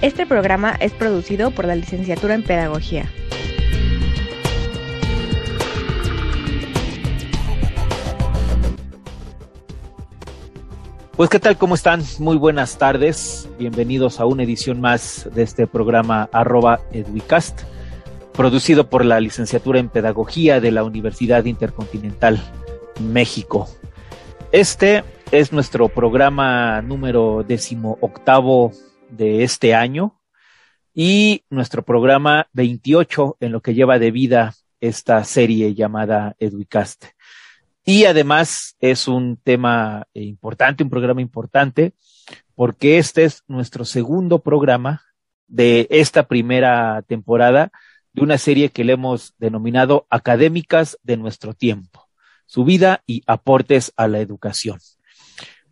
Este programa es producido por la licenciatura en Pedagogía. Pues qué tal, ¿cómo están? Muy buenas tardes. Bienvenidos a una edición más de este programa arroba Educast, producido por la licenciatura en Pedagogía de la Universidad Intercontinental México. Este es nuestro programa número décimo octavo de este año y nuestro programa 28 en lo que lleva de vida esta serie llamada Educast. Y además es un tema importante, un programa importante, porque este es nuestro segundo programa de esta primera temporada de una serie que le hemos denominado Académicas de nuestro tiempo, su vida y aportes a la educación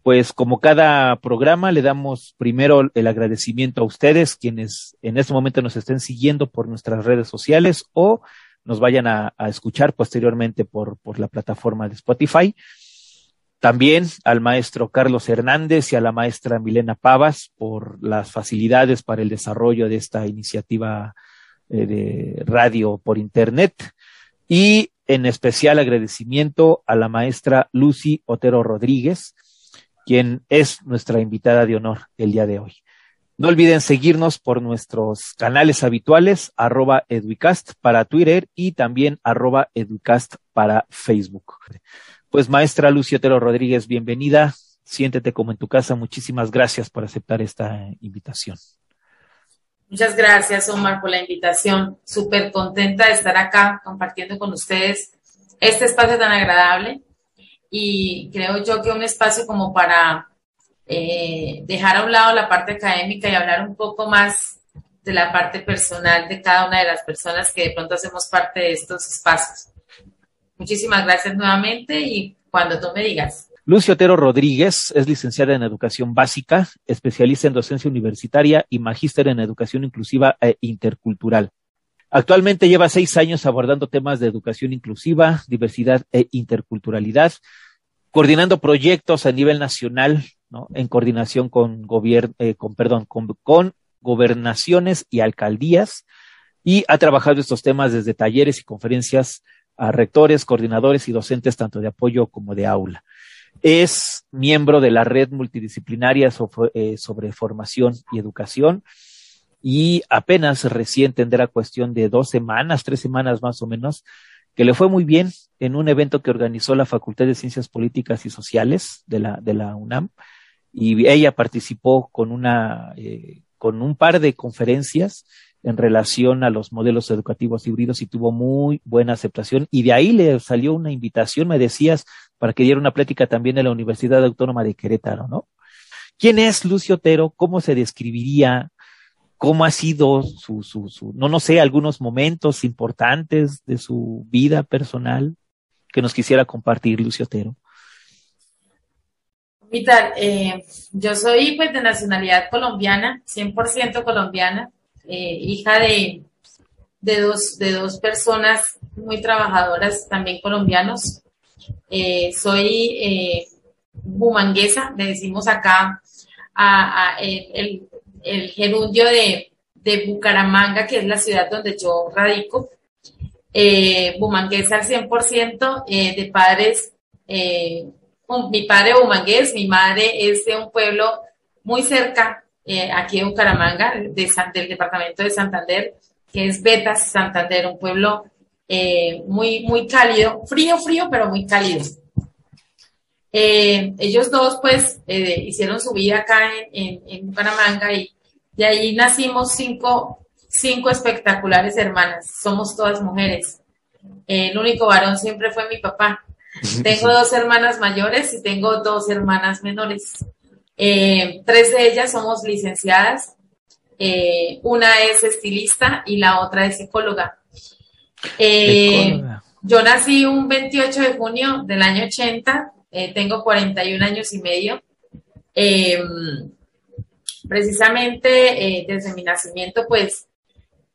pues como cada programa le damos primero el agradecimiento a ustedes quienes en este momento nos estén siguiendo por nuestras redes sociales o nos vayan a, escuchar posteriormente por, por la plataforma de Spotify. También al maestro Carlos Hernández y a la maestra Milena Pavas por las facilidades para el desarrollo de esta iniciativa eh, de radio por Internet. Y en especial agradecimiento a la maestra Lucy Otero Rodríguez, quien es nuestra invitada de honor el día de hoy. No olviden seguirnos por nuestros canales habituales, arroba educast para Twitter y también arroba educast para Facebook. Pues maestra Luciotero Rodríguez, bienvenida. Siéntete como en tu casa. Muchísimas gracias por aceptar esta invitación. Muchas gracias, Omar, por la invitación. Súper contenta de estar acá compartiendo con ustedes este espacio tan agradable y creo yo que un espacio como para eh, dejar a un lado la parte académica y hablar un poco más de la parte personal de cada una de las personas que de pronto hacemos parte de estos espacios. Muchísimas gracias nuevamente y cuando tú me digas. Lucio Otero Rodríguez es licenciada en Educación Básica, especialista en docencia universitaria y magíster en Educación Inclusiva e Intercultural. Actualmente lleva seis años abordando temas de educación inclusiva, diversidad e interculturalidad, coordinando proyectos a nivel nacional. En coordinación con eh, con, perdón, con, gobernaciones y alcaldías, y ha trabajado estos temas desde talleres y conferencias a rectores, coordinadores y docentes tanto de apoyo como de aula. Es miembro de la red multidisciplinaria eh, sobre formación y educación y apenas recién tendrá cuestión de dos semanas, tres semanas más o menos, que le fue muy bien en un evento que organizó la Facultad de Ciencias Políticas y Sociales de la, de la UNAM y ella participó con una, eh, con un par de conferencias en relación a los modelos educativos híbridos y tuvo muy buena aceptación y de ahí le salió una invitación, me decías, para que diera una plática también en la Universidad Autónoma de Querétaro, ¿no? ¿Quién es Lucio Otero? ¿Cómo se describiría? Cómo ha sido su, su, su, no, no sé, algunos momentos importantes de su vida personal que nos quisiera compartir, Lucio Otero. Vital, eh, yo soy pues de nacionalidad colombiana, 100% colombiana, eh, hija de, de, dos, de dos personas muy trabajadoras, también colombianos. Eh, soy eh, bumanguesa, le decimos acá a, a el gerundio de, Bucaramanga, que es la ciudad donde yo radico. Eh, bumangués al 100%, eh, de padres, eh, mi padre bumangués, mi madre es de un pueblo muy cerca, eh, aquí en Bucaramanga, de del departamento de Santander, que es Betas, Santander, un pueblo muy, muy cálido, frío, frío, pero muy cálido. ellos dos, pues, hicieron su vida acá en, en Bucaramanga y de ahí nacimos cinco, cinco espectaculares hermanas. Somos todas mujeres. El único varón siempre fue mi papá. Tengo dos hermanas mayores y tengo dos hermanas menores. Eh, tres de ellas somos licenciadas. Eh, una es estilista y la otra es psicóloga. yo nací un 28 de junio del año 80, tengo 41 años y medio. Precisamente desde mi nacimiento, pues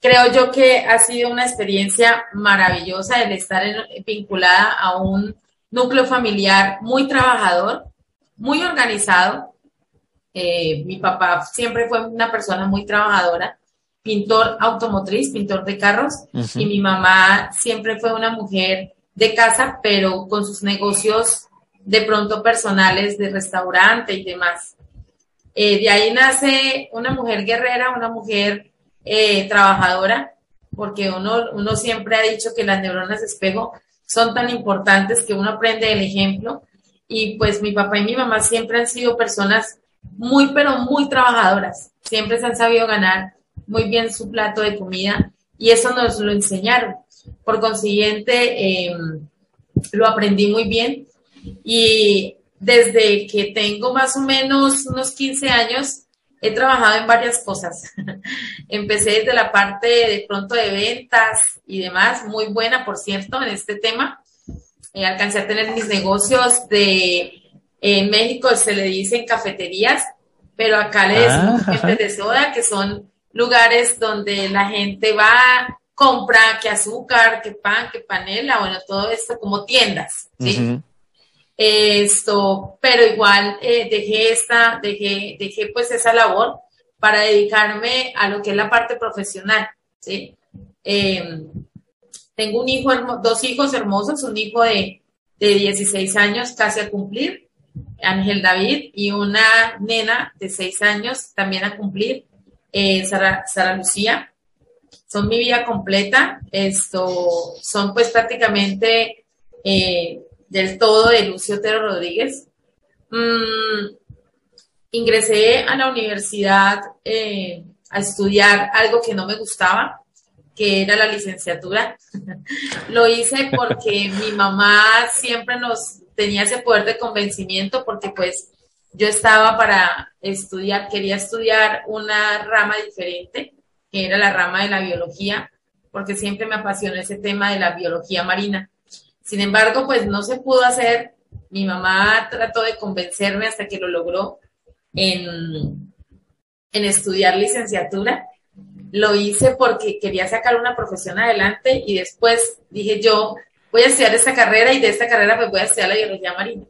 creo yo que ha sido una experiencia maravillosa el estar vinculada a un núcleo familiar muy trabajador, muy organizado. Eh, mi papá siempre fue una persona muy trabajadora, pintor automotriz, pintor de carros, y mi mamá siempre fue una mujer de casa, pero con sus negocios de pronto personales de restaurante y demás. Eh, de ahí nace una mujer guerrera, una mujer eh, trabajadora, porque uno, uno siempre ha dicho que las neuronas espejo son tan importantes que uno aprende el ejemplo. Y pues mi papá y mi mamá siempre han sido personas muy, pero muy trabajadoras. Siempre se han sabido ganar muy bien su plato de comida y eso nos lo enseñaron. Por consiguiente, em, lo aprendí muy bien y desde que tengo más o menos unos 15 años, he trabajado en varias cosas. Empecé desde la parte de pronto de ventas y demás, muy buena, por cierto, en este tema. Eh, alcancé a tener mis negocios de, en México se le dicen cafeterías, pero acá le decimos ah, de soda, que son lugares donde la gente va, compra que azúcar, que pan, que panela, bueno, todo esto como tiendas, ¿sí? Esto, pero igual eh, dejé esta, dejé, dejé pues esa labor para dedicarme a lo que es la parte profesional, ¿sí? Em, tengo un hijo, dos hijos hermosos, un hijo de, de 16 años casi a cumplir, Ángel David, y una nena de 6 años también a cumplir, eh, Sara, Sara Lucía. Son mi vida completa, esto, son pues prácticamente eh, del todo de Lucio Otero Rodríguez. Mm, ingresé a la universidad eh, a estudiar algo que no me gustaba, que era la licenciatura. Lo hice porque mi mamá siempre nos tenía ese poder de convencimiento porque pues yo estaba para estudiar, quería estudiar una rama diferente, que era la rama de la biología, porque siempre me apasionó ese tema de la biología marina. Sin embargo, pues no se pudo hacer. Mi mamá trató de convencerme hasta que lo logró en, en estudiar licenciatura. Lo hice porque quería sacar una profesión adelante y después dije yo, voy a estudiar esta carrera y de esta carrera pues voy a estudiar la biología marina.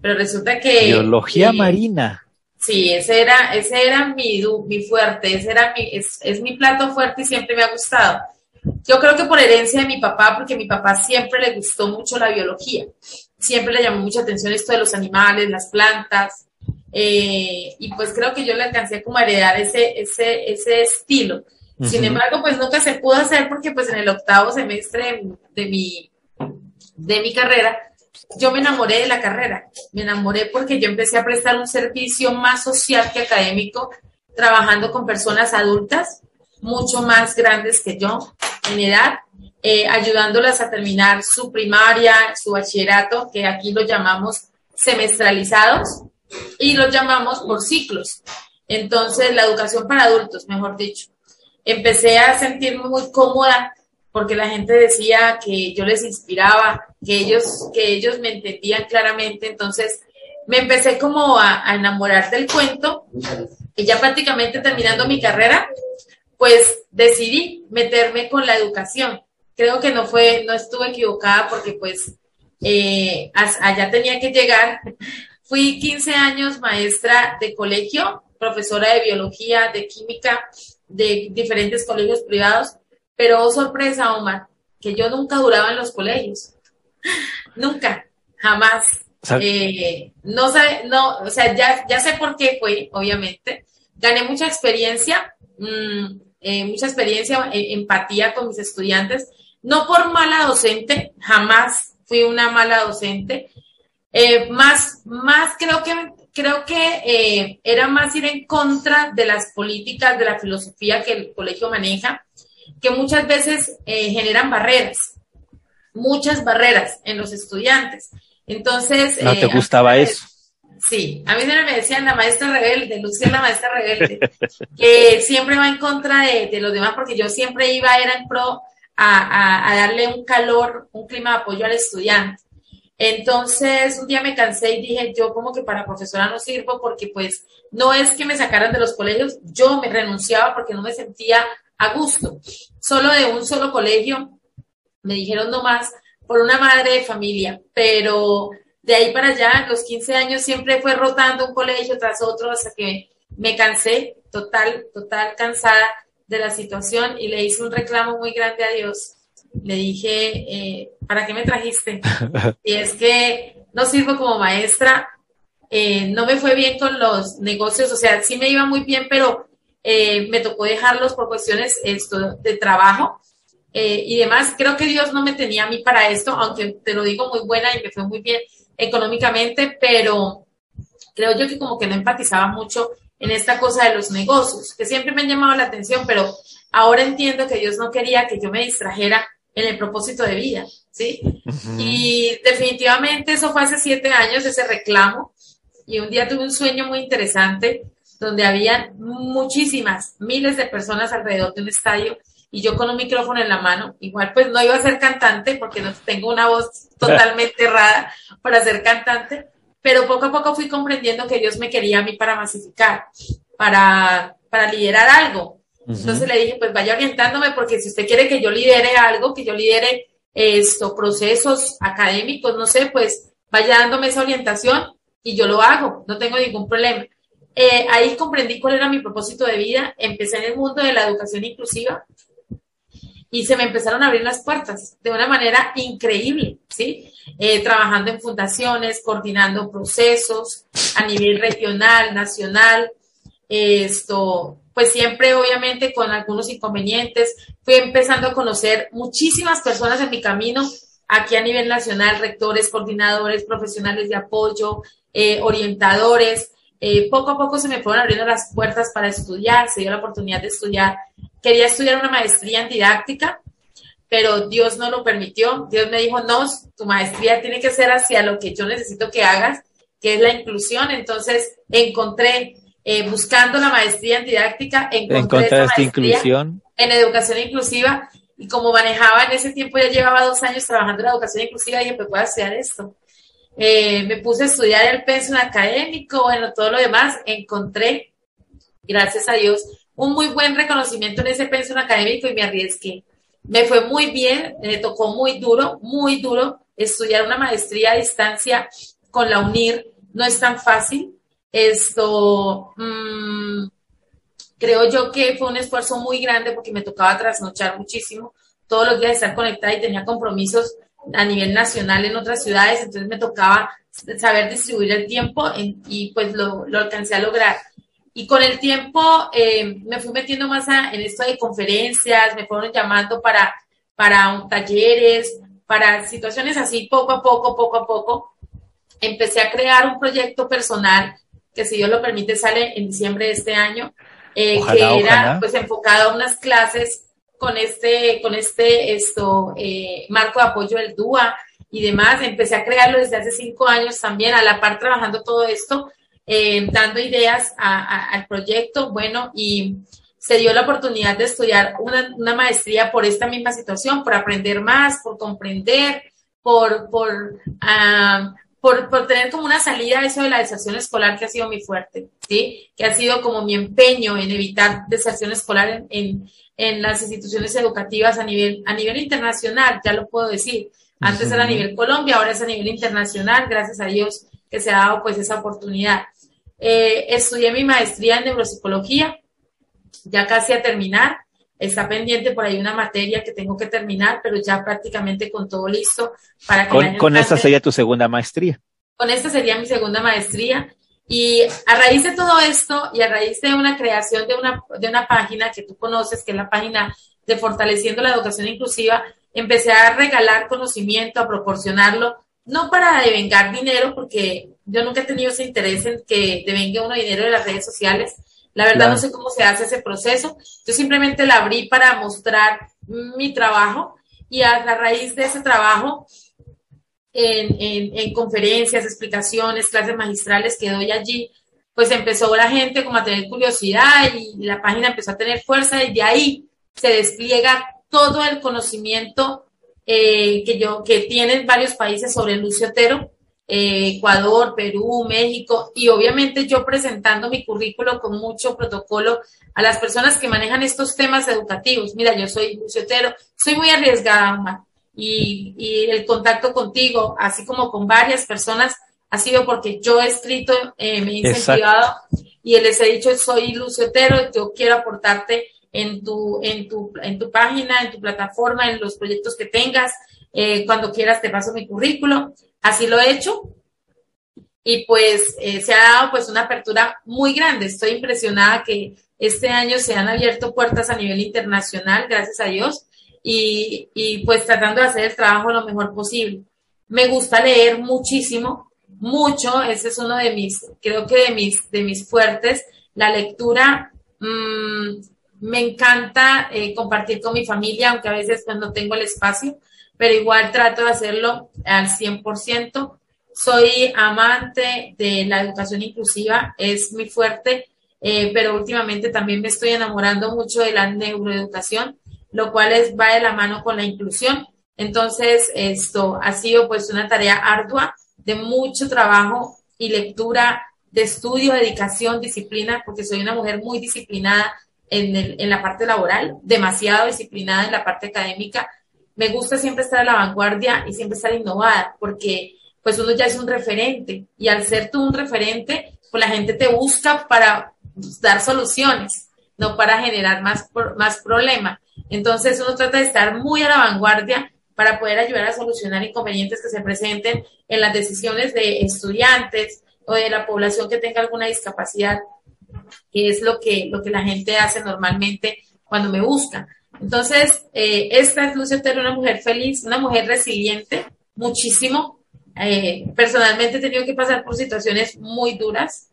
Pero resulta que... Biología marina. Sí, ese era, ese era mi, mi fuerte, ese era mi, es, es mi plato fuerte y siempre me ha gustado. Yo creo que por herencia de mi papá, porque a mi papá siempre le gustó mucho la biología, siempre le llamó mucha atención esto de los animales, las plantas, eh, y pues creo que yo le alcancé como a heredar ese, ese, ese estilo. Sin embargo, pues nunca se pudo hacer porque pues en el octavo semestre de mi, de mi carrera, yo me enamoré de la carrera. Me enamoré porque yo empecé a prestar un servicio más social que académico, trabajando con personas adultas mucho más grandes que yo en edad, eh, ayudándolas a terminar su primaria, su bachillerato, que aquí lo llamamos semestralizados y lo llamamos por ciclos. Entonces, la educación para adultos, mejor dicho. Empecé a sentirme muy cómoda porque la gente decía que yo les inspiraba, que ellos, que ellos me entendían claramente. Entonces, me empecé como a, a enamorar del cuento y ya prácticamente terminando mi carrera, pues decidí meterme con la educación. Creo que no fue, no estuve equivocada porque pues eh, allá tenía que llegar. Fui 15 años maestra de colegio, profesora de biología, de química, de diferentes colegios privados, pero oh, sorpresa, Omar, que yo nunca duraba en los colegios. nunca, jamás. Eh, no sé, no, o sea, ya, ya sé por qué fue, obviamente. Gané mucha experiencia. Mm, eh, mucha experiencia, eh, empatía con mis estudiantes, no por mala docente, jamás fui una mala docente, eh, más, más creo que, creo que era más ir en contra de las políticas, de la filosofía que el colegio maneja, que muchas veces generan barreras, muchas barreras en los estudiantes. Entonces... ¿No te gustaba eso? Sí, a mí siempre me decían la maestra rebelde, Lucía la maestra rebelde, que siempre va en contra de, los demás porque yo siempre iba, era en pro a, a, darle un calor, un clima de apoyo al estudiante. Entonces, un día me cansé y dije, yo como que para profesora no sirvo porque pues no es que me sacaran de los colegios, yo me renunciaba porque no me sentía a gusto. Solo de un solo colegio, me dijeron no más, por una madre de familia, pero de ahí para allá, los 15 años siempre fue rotando un colegio tras otro hasta que me cansé, total, total cansada de la situación y le hice un reclamo muy grande a Dios. Le dije, eh, ¿para qué me trajiste? Y es que no sirvo como maestra, eh, no me fue bien con los negocios, o sea, sí me iba muy bien, pero eh, me tocó dejarlos por cuestiones esto, de trabajo eh, y demás. Creo que Dios no me tenía a mí para esto, aunque te lo digo muy buena y me fue muy bien económicamente, pero creo yo que como que no empatizaba mucho en esta cosa de los negocios, que siempre me han llamado la atención, pero ahora entiendo que Dios no quería que yo me distrajera en el propósito de vida, ¿sí? Y definitivamente eso fue hace siete años, ese reclamo, y un día tuve un sueño muy interesante donde había muchísimas, miles de personas alrededor de un estadio y yo con un micrófono en la mano, igual pues no iba a ser cantante porque no tengo una voz totalmente errada para ser cantante, pero poco a poco fui comprendiendo que Dios me quería a mí para masificar, para, para liderar algo. Entonces le dije, pues vaya orientándome porque si usted quiere que yo lidere algo, que yo lidere esto, procesos académicos, no sé, pues vaya dándome esa orientación y yo lo hago, no tengo ningún problema. Eh, ahí comprendí cuál era mi propósito de vida, empecé en el mundo de la educación inclusiva y se me empezaron a abrir las puertas de una manera increíble, ¿sí? Eh, trabajando en fundaciones, coordinando procesos a nivel regional, nacional, esto, pues siempre obviamente con algunos inconvenientes, fui empezando a conocer muchísimas personas en mi camino, aquí a nivel nacional, rectores, coordinadores, profesionales de apoyo, eh, orientadores, eh, poco a poco se me fueron abriendo las puertas para estudiar, se dio la oportunidad de estudiar. Quería estudiar una maestría en didáctica, pero Dios no lo permitió. Dios me dijo, no, tu maestría tiene que ser hacia lo que yo necesito que hagas, que es la inclusión. Entonces encontré, eh, buscando la maestría en didáctica, encontré esta inclusión? en educación inclusiva. Y como manejaba en ese tiempo, ya llevaba dos años trabajando en la educación inclusiva, dije, pues voy a estudiar esto. Eh, me puse a estudiar el pensum académico, bueno, todo lo demás, encontré, gracias a Dios, un muy buen reconocimiento en ese pensum académico y me arriesgué. Me fue muy bien, me tocó muy duro, muy duro estudiar una maestría a distancia con la UNIR, no es tan fácil. Esto, mmm, creo yo que fue un esfuerzo muy grande porque me tocaba trasnochar muchísimo, todos los días estar conectada y tenía compromisos a nivel nacional en otras ciudades, entonces me tocaba saber distribuir el tiempo y pues lo, lo, alcancé a lograr. Y con el tiempo eh, me fui metiendo más en esto de conferencias, me fueron llamando para, para talleres, para situaciones así, poco a poco, poco a poco. Empecé a crear un proyecto personal que si Dios lo permite sale en diciembre de este año, eh, que era pues enfocado a unas clases con este, con este esto, eh, marco de apoyo del DUA y demás. Empecé a crearlo desde hace cinco años también, a la par trabajando todo esto, eh, dando ideas al proyecto. Bueno, y se dio la oportunidad de estudiar una, una, maestría por esta misma situación, por aprender más, por comprender, por, por, ah, por, por, tener como una salida a eso de la deserción escolar que ha sido muy fuerte, ¿sí? Que ha sido como mi empeño en evitar deserción escolar en, en las instituciones educativas a nivel, a nivel internacional, ya lo puedo decir. Antes era a nivel Colombia, ahora es a nivel internacional, gracias a Dios que se ha dado pues esa oportunidad. Eh, estudié mi maestría en neuropsicología, ya casi a terminar. Está pendiente por ahí una materia que tengo que terminar, pero ya prácticamente con todo listo para que. Con, con esta sería tu segunda maestría. Con esta sería mi segunda maestría. Y a raíz de todo esto y a raíz de una creación de una, de una página que tú conoces, que es la página de Fortaleciendo la Educación Inclusiva, empecé a regalar conocimiento, a proporcionarlo, no para devengar dinero, porque yo nunca he tenido ese interés en que devenga uno dinero de las redes sociales. La verdad no sé cómo se hace ese proceso. Yo simplemente la abrí para mostrar mi trabajo y a, a raíz de ese trabajo en, conferencias, explicaciones, clases magistrales que doy allí, pues empezó la gente como a tener curiosidad y la página empezó a tener fuerza y de ahí se despliega todo el conocimiento eh, que yo que tienen varios países sobre Lucio Otero, eh, Ecuador, Perú, México y obviamente yo presentando mi currículo con mucho protocolo a las personas que manejan estos temas educativos. Mira, yo soy Lucio Otero, soy muy arriesgada, y, y, el contacto contigo, así como con varias personas, ha sido porque yo he escrito, eh, me he incentivado y les he dicho, soy Lucio Otero, yo quiero aportarte en tu, en tu, en tu página, en tu plataforma, en los proyectos que tengas. Eh, cuando quieras te paso mi currículo. Así lo he hecho. Y pues eh, se ha dado pues una apertura muy grande. Estoy impresionada que este año se han abierto puertas a nivel internacional, gracias a Dios y, y pues tratando de hacer el trabajo lo mejor posible. Me gusta leer muchísimo, mucho, ese es uno de mis, creo que de mis, de mis fuertes, la lectura. Mmm, me encanta eh, compartir con mi familia, aunque a veces pues, no tengo el espacio, pero igual trato de hacerlo al 100%. Soy amante de la educación inclusiva, es muy fuerte, eh, pero últimamente también me estoy enamorando mucho de la neuroeducación lo cual es, va de la mano con la inclusión. Entonces, esto ha sido pues una tarea ardua de mucho trabajo y lectura, de estudio, dedicación, disciplina, porque soy una mujer muy disciplinada en, la parte laboral, demasiado disciplinada en la parte académica. Me gusta siempre estar a la vanguardia y siempre estar innovada, porque pues uno ya es un referente y al ser tú un referente, pues la gente te busca para dar soluciones, no para generar más, más problemas. Entonces uno trata de estar muy a la vanguardia para poder ayudar a solucionar inconvenientes que se presenten en las decisiones de estudiantes o de la población que tenga alguna discapacidad, que es lo que, lo que la gente hace normalmente cuando me busca. Entonces, eh, esta es Lucia Otero, una mujer feliz, una mujer resiliente, muchísimo. Eh, personalmente he tenido que pasar por situaciones muy duras,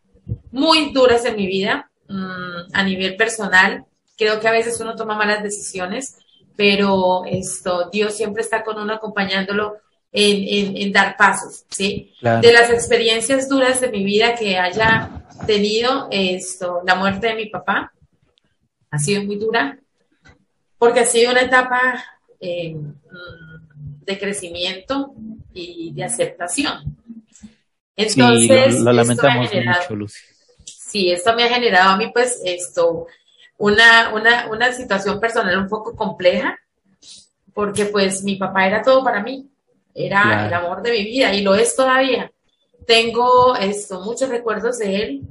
muy duras en mi vida, mm, a nivel personal, Creo que a veces uno toma malas decisiones, pero esto, Dios siempre está con uno acompañándolo en, dar pasos, ¿sí? De las experiencias duras de mi vida que haya tenido, esto, la muerte de mi papá ha sido muy dura, porque ha sido una etapa eh, de crecimiento y de aceptación. Entonces, sí, lo, lamentamos mucho, Lucy. Sí, esto me ha generado a mí, pues, esto, una, una, una situación personal un poco compleja, porque pues mi papá era todo para mí, era el amor de mi vida y lo es todavía. Tengo esto, muchos recuerdos de él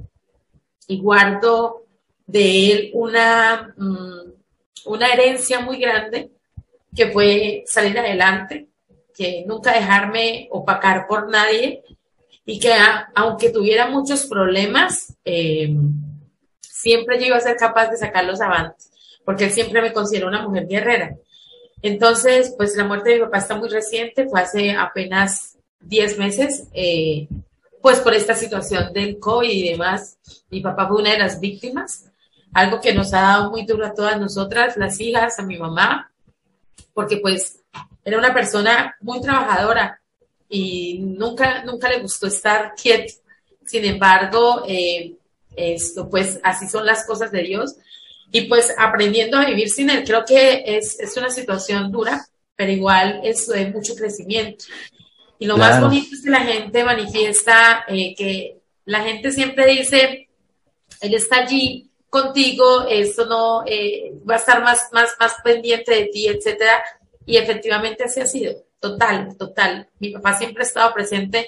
y guardo de él una, mm, una herencia muy grande que fue salir adelante, que nunca dejarme opacar por nadie y que aunque tuviera muchos problemas, eh, siempre yo iba a ser capaz de sacarlos avantes, porque él siempre me consideró una mujer guerrera. Entonces, pues la muerte de mi papá está muy reciente, fue hace apenas 10 meses, eh, pues por esta situación del COVID y demás. Mi papá fue una de las víctimas, algo que nos ha dado muy duro a todas nosotras, las hijas, a mi mamá, porque pues era una persona muy trabajadora y nunca, nunca le gustó estar quieto. Sin embargo, eh, esto, pues así son las cosas de Dios. Y pues aprendiendo a vivir sin Él, creo que es, una situación dura, pero igual es de mucho crecimiento. Y lo más bonito es que la gente manifiesta, eh, que la gente siempre dice, Él está allí contigo, esto no eh, va a estar más, más, más pendiente de ti, etcétera. Y efectivamente así ha sido, total, total. Mi papá siempre ha estado presente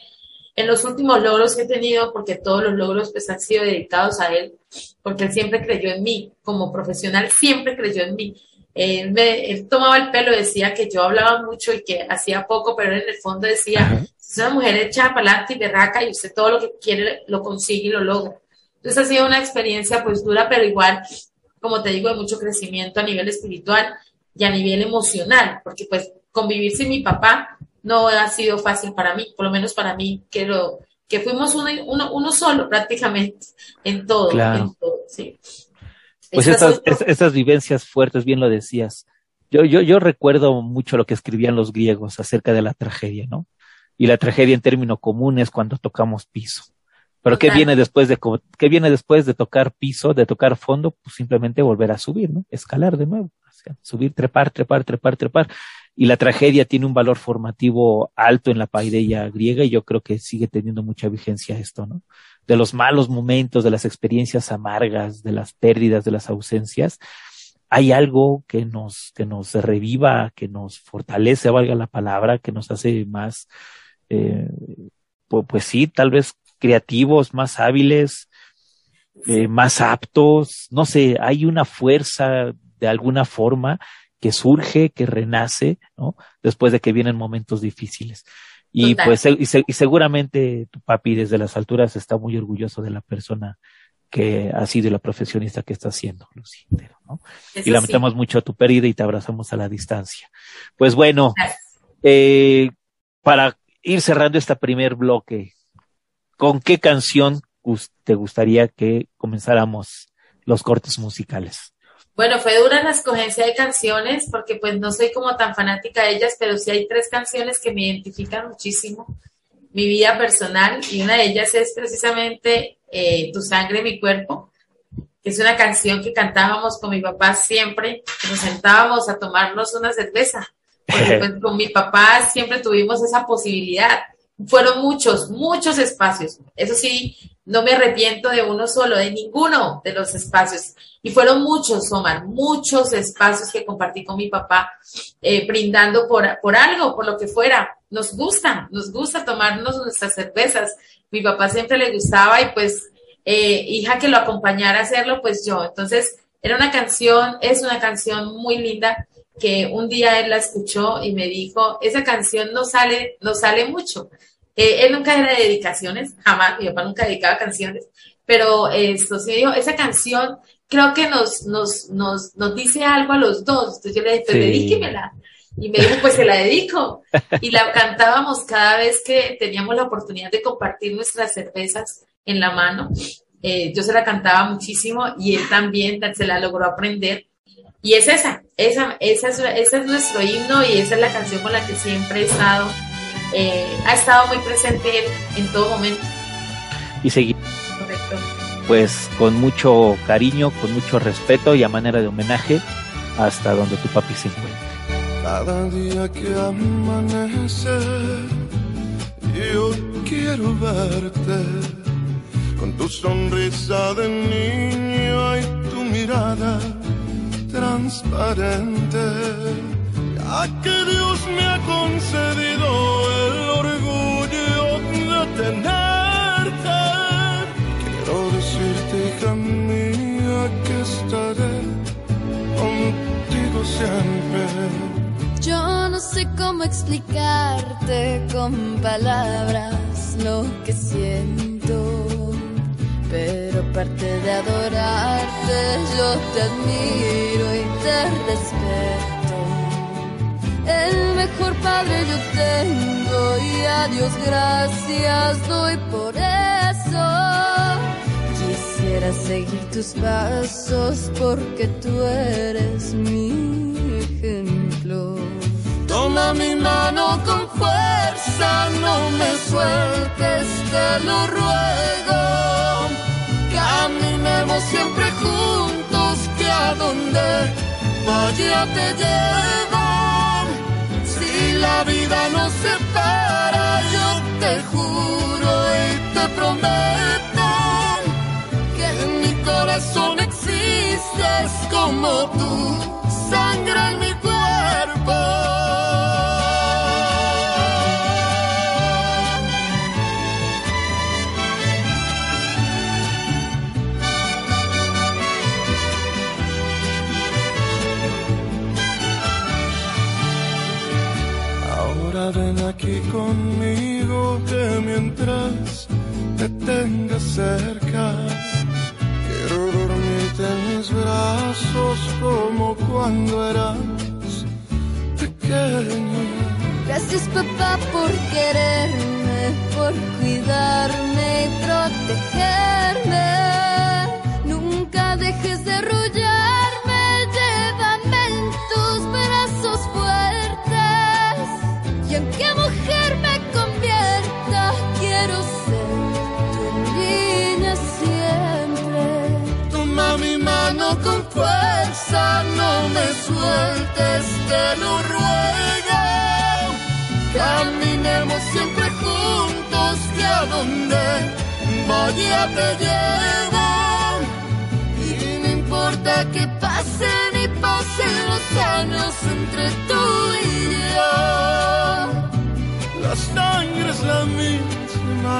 en los últimos logros que he tenido, porque todos los logros pues han sido dedicados a él, porque él siempre creyó en mí, como profesional siempre creyó en mí. Él, me, tomaba el pelo, decía que yo hablaba mucho y que hacía poco, pero en el fondo decía, es una mujer hecha para y berraca y usted todo lo que quiere lo consigue y lo logra. Entonces ha sido una experiencia pues dura, pero igual, como te digo, de mucho crecimiento a nivel espiritual y a nivel emocional, porque pues convivir sin mi papá no ha sido fácil para mí, por lo menos para mí, que, lo, que fuimos uno, uno, uno solo prácticamente en todo. Claro. sí. Pues estas, estas vivencias fuertes, bien lo decías. Yo, yo, yo recuerdo mucho lo que escribían los griegos acerca de la tragedia, ¿no? y la tragedia en término común es cuando tocamos piso. Pero ¿qué viene después de qué viene después de tocar piso, de tocar fondo? Pues simplemente volver a subir, ¿no? Escalar de nuevo, subir, trepar, trepar, trepar, trepar. Y la tragedia tiene un valor formativo alto en la paideia griega y yo creo que sigue teniendo mucha vigencia esto, ¿no? De los malos momentos, de las experiencias amargas, de las pérdidas, de las ausencias, hay algo que nos, que nos reviva, que nos fortalece, valga la palabra, que nos hace más, eh, pues, pues sí, tal vez creativos, más hábiles, eh, más aptos, no sé, hay una fuerza de alguna forma que surge, que renace, ¿no? Después de que vienen momentos difíciles. Y pues, y, seguramente tu papi desde las alturas está muy orgulloso de la persona que ha sido la profesionista que está haciendo, Lucy. ¿no? y lamentamos mucho tu pérdida y te abrazamos a la distancia. Pues bueno, eh, para ir cerrando este primer bloque, ¿con qué canción te gustaría que comenzáramos los cortes musicales? Bueno, fue dura la escogencia de canciones porque pues no soy como tan fanática de ellas, pero sí hay tres canciones que me identifican muchísimo, mi vida personal, y una de ellas es precisamente eh, Tu sangre, mi cuerpo, que es una canción que cantábamos con mi papá siempre, nos sentábamos a tomarnos una cerveza, porque pues, con mi papá siempre tuvimos esa posibilidad fueron muchos, muchos espacios. Eso sí, no me arrepiento de uno solo, de ninguno de los espacios. Y fueron muchos, Omar, muchos espacios que compartí con mi papá, eh, brindando por, por algo, por lo que fuera. Nos gusta, nos gusta tomarnos nuestras cervezas. Mi papá siempre le gustaba y pues, eh, hija que lo acompañara a hacerlo, pues yo. Entonces, era una canción, es una canción muy linda que un día él la escuchó y me dijo, esa canción no sale, no sale mucho. Eh, él nunca era de dedicaciones, jamás, mi papá nunca dedicaba canciones, pero esto sí dijo, esa canción creo que nos, nos, nos, nos dice algo a los dos. Entonces yo le dije, pues dedíquemela. Y me dijo, pues se la dedico. Y la cantábamos cada vez que teníamos la oportunidad de compartir nuestras cervezas en la mano. Eh, yo se la cantaba muchísimo y él también se la logró aprender. Y es esa, esa, esa, es, esa es nuestro himno y esa es la canción con la que siempre he estado eh, ha estado muy presente en todo momento. Y seguir. Pues con mucho cariño, con mucho respeto y a manera de homenaje hasta donde tu papi se encuentre. Cada día que amanece, yo quiero verte con tu sonrisa de niño y tu mirada transparente a que Dios me ha concedido el orgullo de tenerte. Quiero decirte, hija mía, que estaré contigo siempre. Yo no sé cómo explicarte con palabras lo que siento, pero aparte de adorarte, yo te admiro y te respeto padre yo tengo y a Dios gracias doy por eso. Quisiera seguir tus pasos porque tú eres mi ejemplo. Toma mi mano con fuerza, no me sueltes, te lo ruego. Caminemos siempre juntos, que a donde vaya te llevo la vida nos separa, yo te juro y te prometo que en mi corazón existes como tú, sangre en mi cuerpo. Conmigo que mientras te tenga cerca, quiero dormirte en mis brazos como cuando eras pequeño. Gracias papá por quererme, por cuidarme y protegerme. Nunca dejes de ¿Y en qué mujer me convierte? Me sueltes, te lo ruego. Caminemos siempre juntos, que a donde vaya te llevo. Y no importa que pasen y pasen los años entre tú y yo. La sangre es la misma.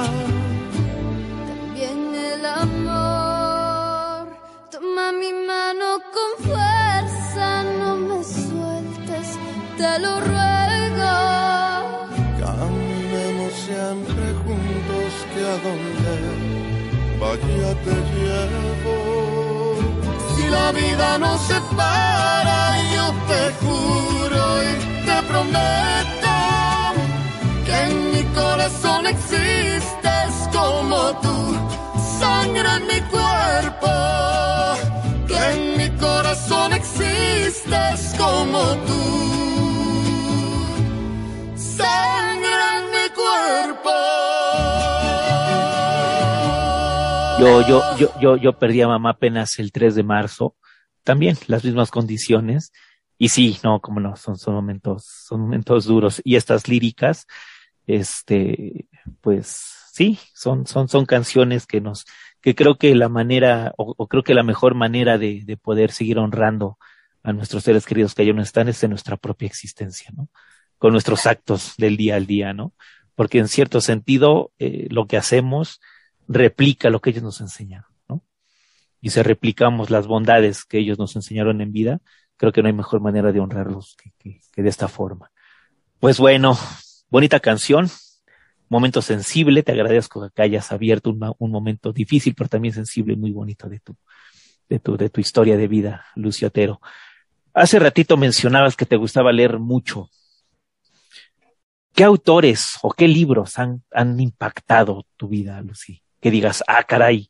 También el amor. Toma mi mano con lo ruego. Caminemos siempre juntos, que a donde vaya te llevo. Si la vida nos separa, yo te juro y te prometo que en mi corazón existes como tú, sangre en mi cuerpo. Que en mi corazón existes como tú, cuerpo. Yo, yo, yo, yo, yo perdí a mamá apenas el 3 de marzo, también las mismas condiciones. Y sí, no, como no, son, momentos, son momentos duros. Y estas líricas, este, pues sí, son, son, son canciones que nos, que creo que la manera, o, creo que la mejor manera de, de poder seguir honrando a nuestros seres queridos que allá no están es en nuestra propia existencia, ¿no? Con nuestros actos del día al día, ¿no? Porque en cierto sentido, eh, lo que hacemos replica lo que ellos nos enseñaron, ¿no? Y si replicamos las bondades que ellos nos enseñaron en vida, creo que no hay mejor manera de honrarlos que, de esta forma. Pues bueno, bonita canción, momento sensible, te agradezco que hayas abierto un, momento difícil, pero también sensible y muy bonito de tu, de tu, de tu historia de vida, Lucio Otero. Hace ratito mencionabas que te gustaba leer mucho. ¿Qué autores o qué libros han, han impactado tu vida, Lucy? Que digas, ah, caray,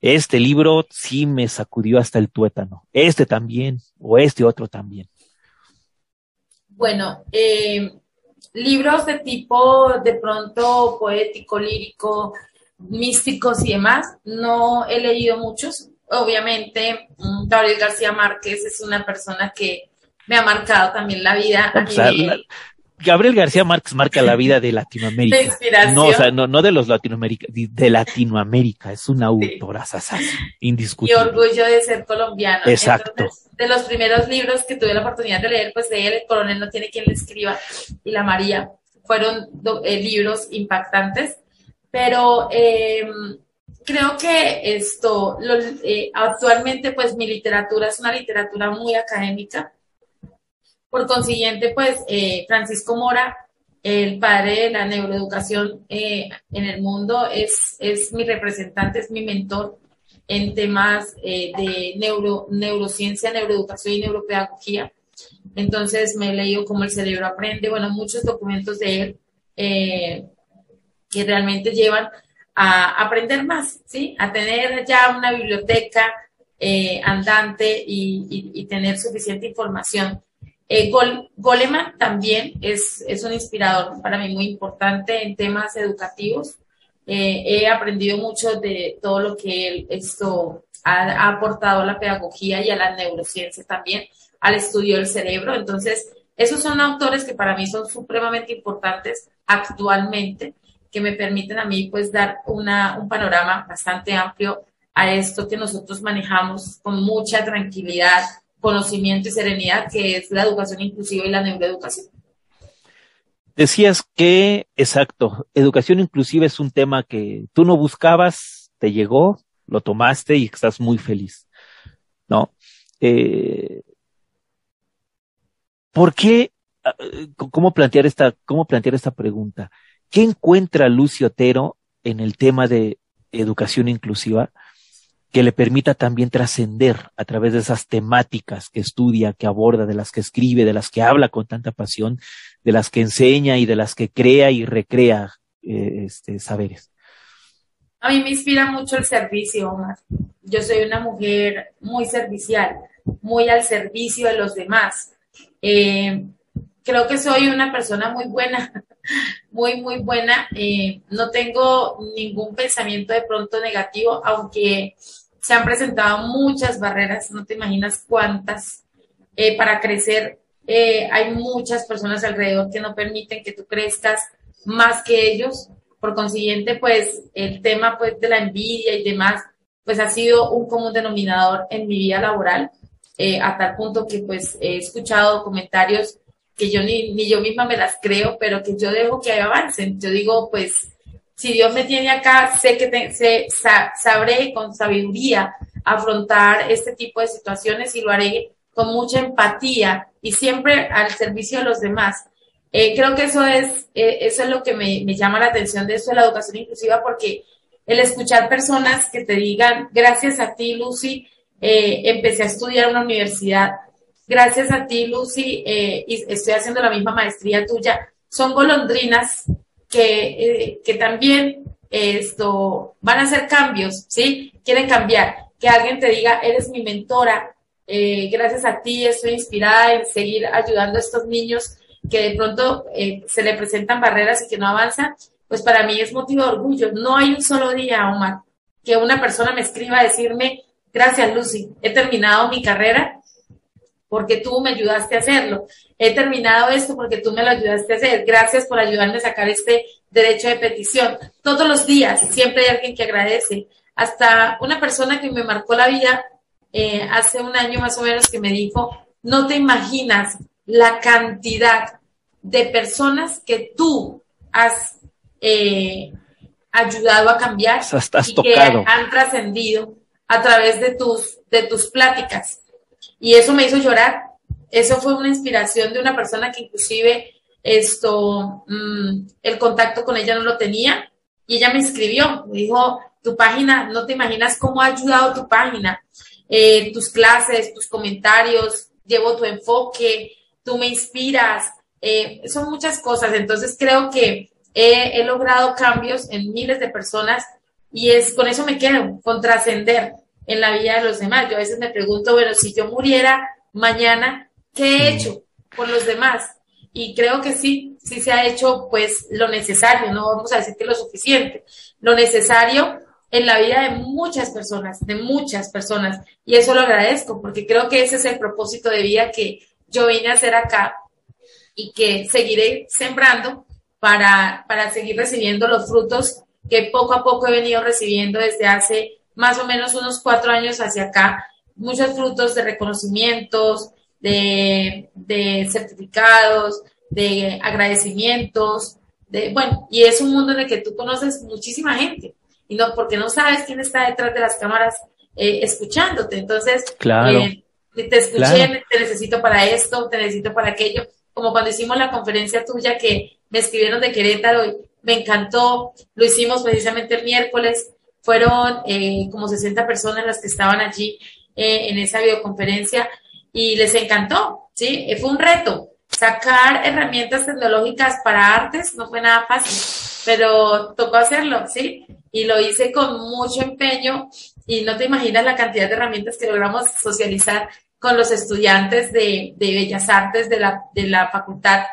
este libro sí me sacudió hasta el tuétano, este también, o este otro también. Bueno, eh, libros de tipo de pronto poético, lírico, místicos y demás, no he leído muchos. Obviamente, mm, Gabriel García Márquez es una persona que me ha marcado también la vida. O sea, la, Gabriel García Márquez marca la vida de Latinoamérica. De inspiración. No, o sea, no, no de los Latinoamérica, de Latinoamérica. Es una autora sí. Y indiscutible. orgullo de ser colombiano. Exacto. Entonces, de los primeros libros que tuve la oportunidad de leer, pues de él, El coronel no tiene quien le escriba, y La María, fueron do, eh, libros impactantes. Pero eh, creo que esto, lo, eh, actualmente, pues mi literatura es una literatura muy académica por consiguiente, pues eh, Francisco Mora, el padre de la neuroeducación eh, en el mundo, es, es mi representante, es mi mentor en temas eh, de neuro, neurociencia, neuroeducación y neuropedagogía. Entonces me he leído cómo el cerebro aprende, bueno, muchos documentos de él eh, que realmente llevan a aprender más, ¿sí? A tener ya una biblioteca andante y, y, y tener suficiente información eh, Gol, Goleman también es, un inspirador para mí muy importante en temas educativos. Eh, he aprendido mucho de todo lo que esto ha, ha, aportado a la pedagogía y a la neurociencia también, al estudio del cerebro. Entonces, esos son autores que para mí son supremamente importantes actualmente, que me permiten a mí pues dar una, un panorama bastante amplio a esto que nosotros manejamos con mucha tranquilidad, conocimiento y serenidad, que es la educación inclusiva y la neuroeducación. Decías que, exacto, educación inclusiva es un tema que tú no buscabas, te llegó, lo tomaste y estás muy feliz, ¿no? Eh, ¿Por qué, cómo plantear esta, cómo plantear esta pregunta? ¿Qué encuentra Lucio Otero en el tema de educación inclusiva? Que le permita también trascender a través de esas temáticas que estudia, que aborda, de las que escribe, de las que habla con tanta pasión, de las que enseña y de las que crea y recrea eh, este, saberes. A mí me inspira mucho el servicio, Omar. Yo soy una mujer muy servicial, muy al servicio de los demás. Eh, creo que soy una persona muy buena, muy, muy buena. Eh, no tengo ningún pensamiento de pronto negativo, aunque se han presentado muchas barreras, no te imaginas cuántas, eh, para crecer. Eh, hay muchas personas alrededor que no permiten que tú crezcas más que ellos. Por consiguiente, pues el tema pues, de la envidia y demás, pues ha sido un común denominador en mi vida laboral, eh, a tal punto que pues he escuchado comentarios que yo ni, ni yo misma me las creo, pero que yo dejo que avancen. Yo digo, pues, si Dios me tiene acá, sé que te, sé, sabré con sabiduría afrontar este tipo de situaciones y lo haré con mucha empatía y siempre al servicio de los demás. Eh, creo que eso es, eh, eso es lo que me, me, llama la atención de eso de la educación inclusiva, porque el escuchar personas que te digan, gracias a ti, Lucy, eh, empecé a estudiar en una universidad, gracias a ti, Lucy, y estoy haciendo la misma maestría tuya, son golondrinas que, que también esto, van a hacer cambios, ¿sí? Quieren cambiar. Que alguien te diga, eres mi mentora, gracias a ti estoy inspirada en seguir ayudando a estos niños que de pronto eh, se le presentan barreras y que no avanzan, pues para mí es motivo de orgullo. No hay un solo día, Omar, que una persona me escriba a decirme, gracias Lucy, he terminado mi carrera porque tú me ayudaste a hacerlo. He terminado esto porque tú me lo ayudaste a hacer. Gracias por ayudarme a sacar este derecho de petición. Todos los días siempre hay alguien que agradece. Hasta una persona que me marcó la vida eh, hace un año más o menos que me dijo, no te imaginas la cantidad de personas que tú has eh, ayudado a cambiar y que han trascendido a través de tus, de tus pláticas. Y eso me hizo llorar. Eso fue una inspiración de una persona que inclusive esto, mm, el contacto con ella no lo tenía y ella me escribió, me dijo, tu página, no te imaginas cómo ha ayudado tu página, eh, tus clases, tus comentarios, llevo tu enfoque, tú me inspiras, eh, son muchas cosas. Entonces creo que he, logrado cambios en miles de personas y es con eso me quedo, con trascender en la vida de los demás. Yo a veces me pregunto, bueno, si yo muriera mañana, ¿qué he hecho por los demás? Y creo que sí, sí se ha hecho pues lo necesario, no vamos a decir que lo suficiente, lo necesario en la vida de muchas personas, de muchas personas. Y eso lo agradezco porque creo que ese es el propósito de vida que yo vine a hacer acá y que seguiré sembrando para, para seguir recibiendo los frutos que poco a poco he venido recibiendo desde hace más o menos unos cuatro años hacia acá. Muchos frutos de reconocimientos, de, de certificados, de agradecimientos, de, bueno, y es un mundo en el que tú conoces muchísima gente, y no, porque no sabes quién está detrás de las cámaras eh, escuchándote. Entonces, claro. Eh, te escuché, te necesito para esto, te necesito para aquello, como cuando hicimos la conferencia tuya que me escribieron de Querétaro y me encantó, lo hicimos precisamente el miércoles, fueron eh, como 60 personas las que estaban allí eh, en esa videoconferencia y les encantó, ¿sí? Eh, fue un reto. Sacar herramientas tecnológicas para artes no fue nada fácil, pero tocó hacerlo, ¿sí? Y lo hice con mucho empeño y no te imaginas la cantidad de herramientas que logramos socializar con los estudiantes de, de Bellas Artes de la, de la Facultad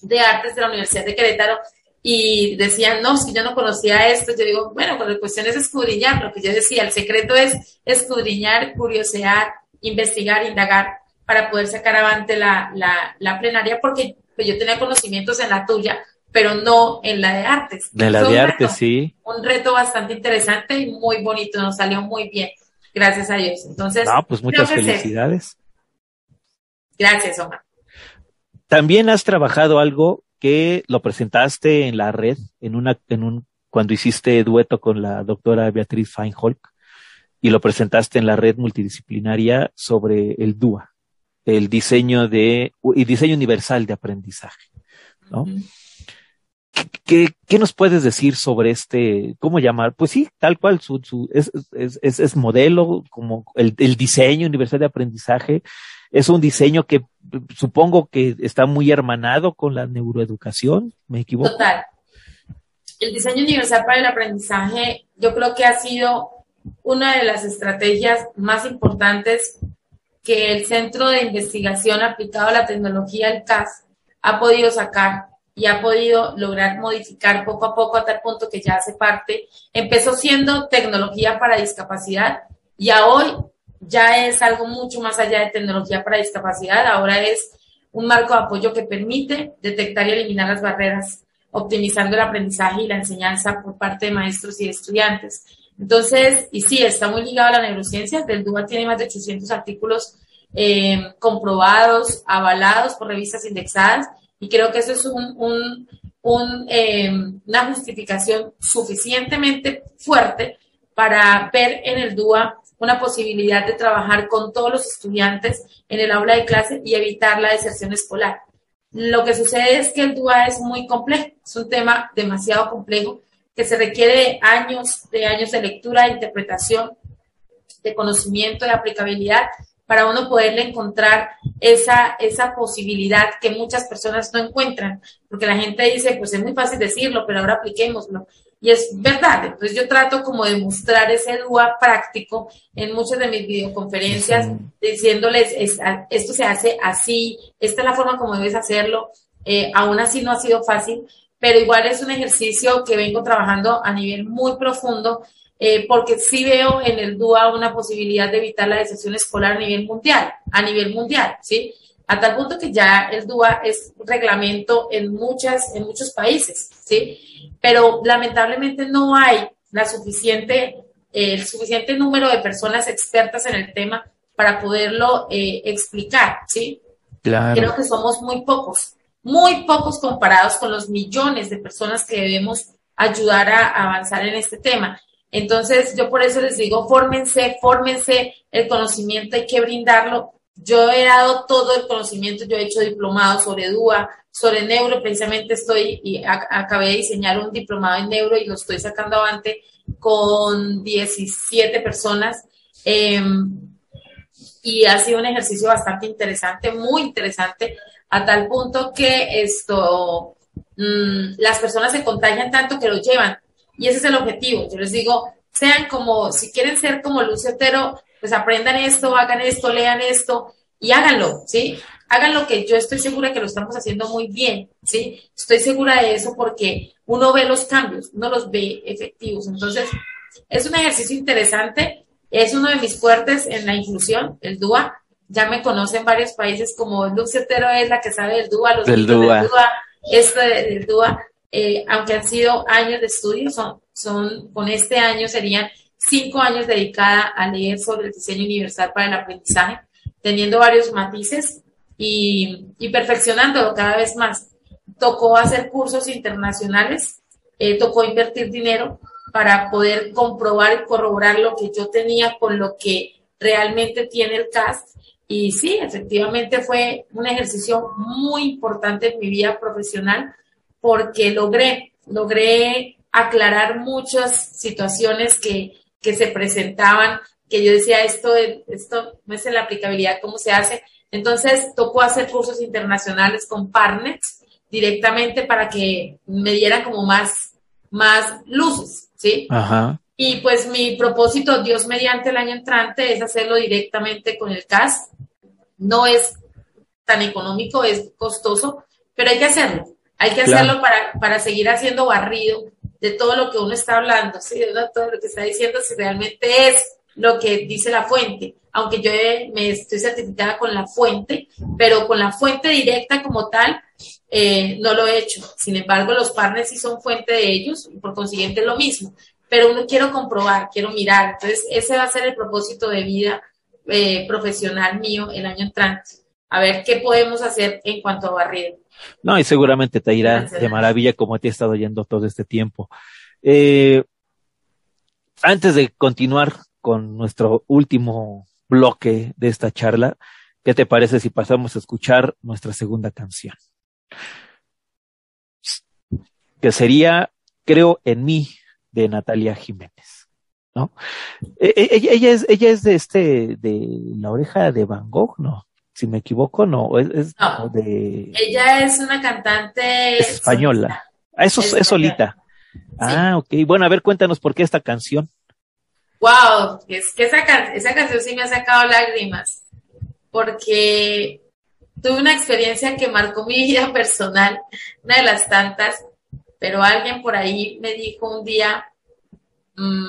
de Artes de la Universidad de Querétaro y decían, no, si yo no conocía esto, yo digo, bueno, pues la cuestión es escudriñar, lo que yo decía, el secreto es escudriñar, curiosear, investigar, indagar para poder sacar avante la, la, la plenaria, porque pues, yo tenía conocimientos en la tuya, pero no en la de artes. De la de artes, sí. Un reto bastante interesante y muy bonito, nos salió muy bien. Gracias a Dios. Entonces, no, pues muchas felicidades. Gracias, Omar. También has trabajado algo que lo presentaste en la red, en una, en un, cuando hiciste dueto con la doctora Beatriz Feinholk, y lo presentaste en la red multidisciplinaria sobre el DUA, el diseño de, y diseño universal de aprendizaje, ¿no? ¿Qué, ¿Qué, nos puedes decir sobre este, cómo llamar? Pues sí, tal cual, su, su, es, es, es, es modelo, como el, el, diseño universal de aprendizaje, es un diseño que supongo que está muy hermanado con la neuroeducación, ¿me equivoco? Total. El diseño universal para el aprendizaje yo creo que ha sido una de las estrategias más importantes que el Centro de Investigación aplicado a la tecnología, el CAS, ha podido sacar y ha podido lograr modificar poco a poco a tal punto que ya hace parte. Empezó siendo tecnología para discapacidad y a hoy ya es algo mucho más allá de tecnología para discapacidad, ahora es un marco de apoyo que permite detectar y eliminar las barreras, optimizando el aprendizaje y la enseñanza por parte de maestros y estudiantes. Entonces, y sí, está muy ligado a la neurociencia. Del DUA tiene más de 800 artículos eh, comprobados, avalados por revistas indexadas, y creo que eso es un, eh, una justificación suficientemente fuerte para ver en el DUA una posibilidad de trabajar con todos los estudiantes en el aula de clase y evitar la deserción escolar. Lo que sucede es que el DUA es muy complejo, es un tema demasiado complejo que se requiere años, de años de lectura, de interpretación, de conocimiento, de aplicabilidad para uno poderle encontrar esa, esa posibilidad que muchas personas no encuentran, porque la gente dice, pues es muy fácil decirlo, pero ahora apliquémoslo. Y es verdad, entonces yo trato como de mostrar ese DUA práctico en muchas de mis videoconferencias, diciéndoles, esto se hace así, esta es la forma como debes hacerlo, eh, aún así no ha sido fácil, pero igual es un ejercicio que vengo trabajando a nivel muy profundo eh, porque sí veo en el DUA una posibilidad de evitar la deserción escolar a nivel mundial, a nivel mundial, ¿sí? A tal punto que ya el DUA es reglamento en, muchas, en muchos países, ¿sí? Pero lamentablemente no hay la suficiente, el suficiente número de personas expertas en el tema para poderlo eh, explicar, ¿sí? Claro. Creo que somos muy pocos, muy pocos comparados con los millones de personas que debemos ayudar a avanzar en este tema. Entonces, yo por eso les digo, fórmense, fórmense, el conocimiento hay que brindarlo. Yo he dado todo el conocimiento, yo he hecho diplomados sobre DUA, sobre neuro, precisamente estoy y acabé de diseñar un diplomado en neuro y lo estoy sacando avante con 17 personas. Em, y ha sido un ejercicio bastante interesante, muy interesante, a tal punto que esto, mm, las personas se contagian tanto que lo llevan. Y ese es el objetivo. Yo les digo, sean como, si quieren ser como Lucio Otero, pues aprendan esto, hagan esto, lean esto y háganlo, ¿sí? Hagan lo que yo estoy segura que lo estamos haciendo muy bien, ¿sí? Estoy segura de eso porque uno ve los cambios, uno los ve efectivos. Entonces, es un ejercicio interesante, es uno de mis fuertes en la inclusión, el DUA. Ya me conocen varios países como Lucio Otero es la que sabe del DUA, los del DUA. DUA, esto del DUA. Eh, aunque han sido años de estudio, son, son, con este año serían cinco años dedicada a leer sobre el diseño universal para el aprendizaje, teniendo varios matices y, y perfeccionándolo cada vez más. Tocó hacer cursos internacionales, eh, tocó invertir dinero para poder comprobar y corroborar lo que yo tenía con lo que realmente tiene el CAST. Y sí, efectivamente fue un ejercicio muy importante en mi vida profesional porque logré, logré aclarar muchas situaciones que, que se presentaban, que yo decía, esto, esto no es en la aplicabilidad, ¿cómo se hace? Entonces tocó hacer cursos internacionales con partners directamente para que me dieran como más, más luces, ¿sí? Ajá. Y pues mi propósito, Dios mediante el año entrante, es hacerlo directamente con el CAS. No es tan económico, es costoso, pero hay que hacerlo. Hay que hacerlo para, para seguir haciendo barrido de todo lo que uno está hablando, ¿sí? de todo lo que está diciendo, si realmente es lo que dice la fuente. Aunque yo me estoy certificada con la fuente, pero con la fuente directa como tal, eh, no lo he hecho. Sin embargo, los partners sí son fuente de ellos y por consiguiente es lo mismo. Pero uno quiero comprobar, quiero mirar. Entonces, ese va a ser el propósito de vida eh, profesional mío el año entrante. A ver qué podemos hacer en cuanto a barrido. No, y seguramente te irá de maravilla como te he estado yendo todo este tiempo. Eh, antes de continuar con nuestro último bloque de esta charla, ¿qué te parece si pasamos a escuchar nuestra segunda canción? Que sería Creo en mí de Natalia Jiménez. ¿No? E, e, ella, ella, es, ella es de este, de la oreja de Van Gogh, ¿no? Si me equivoco, no, es, de... Ella es una cantante... española. Ah, eso es, solita. Ah, ok. Bueno, a ver, cuéntanos por qué esta canción. Wow, es que esa, esa canción sí me ha sacado lágrimas, porque tuve una experiencia que marcó mi vida personal, una de las tantas, pero alguien por ahí me dijo un día, mm,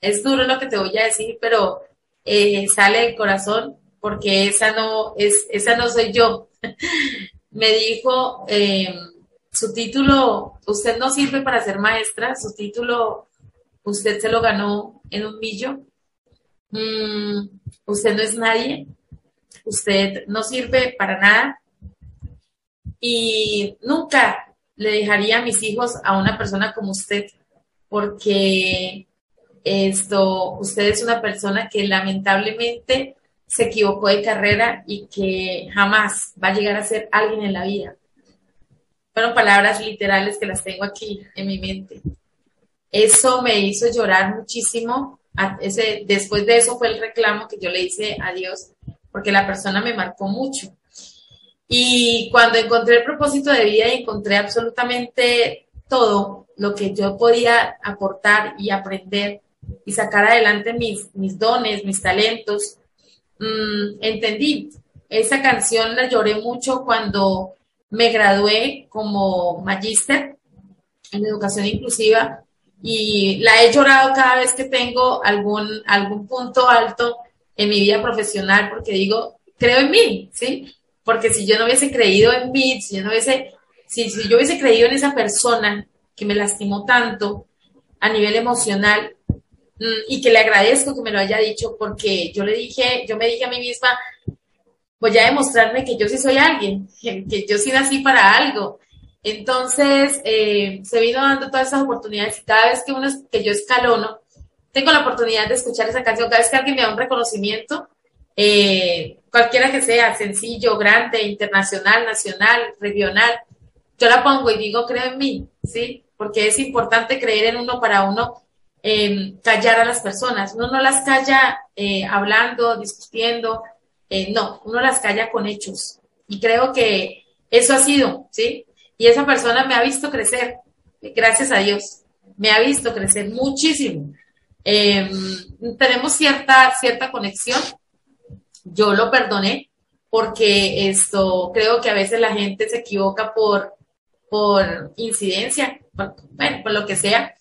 es duro lo que te voy a decir, pero eh, sale del corazón porque esa no, es, esa no soy yo. Me dijo, eh, su título, usted no sirve para ser maestra, su título, usted se lo ganó en un millo. Mm, usted no es nadie, usted no sirve para nada. Y nunca le dejaría a mis hijos a una persona como usted, porque esto, usted es una persona que lamentablemente se equivocó de carrera y que jamás va a llegar a ser alguien en la vida. Fueron palabras literales que las tengo aquí en mi mente. Eso me hizo llorar muchísimo. Ese, después de eso fue el reclamo que yo le hice a Dios, porque la persona me marcó mucho. Y cuando encontré el propósito de vida encontré absolutamente todo lo que yo podía aportar y aprender y sacar adelante mis, mis dones, mis talentos, mmm, entendí. Esa canción la lloré mucho cuando me gradué como magíster en educación inclusiva y la he llorado cada vez que tengo algún, algún punto alto en mi vida profesional porque digo, creo en mí, ¿sí? Porque si yo no hubiese creído en mí, si yo no hubiese, si, si yo hubiese creído en esa persona que me lastimó tanto a nivel emocional, y que le agradezco que me lo haya dicho porque yo le dije, yo me dije a mí misma, voy a demostrarme que yo sí soy alguien, que yo sí nací para algo. Entonces, eh, se vino dando todas esas oportunidades y cada vez que, uno, que yo escalono, tengo la oportunidad de escuchar esa canción, cada vez que alguien me da un reconocimiento, eh, cualquiera que sea, sencillo, grande, internacional, nacional, regional, yo la pongo y digo, creo en mí, ¿sí? Porque es importante creer en uno para uno Em, callar a las personas. Uno no las calla eh, hablando, discutiendo, eh, no, uno las calla con hechos. Y creo que eso ha sido, ¿sí? Y esa persona me ha visto crecer, gracias a Dios, me ha visto crecer muchísimo. Em, tenemos cierta, cierta conexión. Yo lo perdoné porque esto, creo que a veces la gente se equivoca por, por incidencia, bueno, por lo que sea,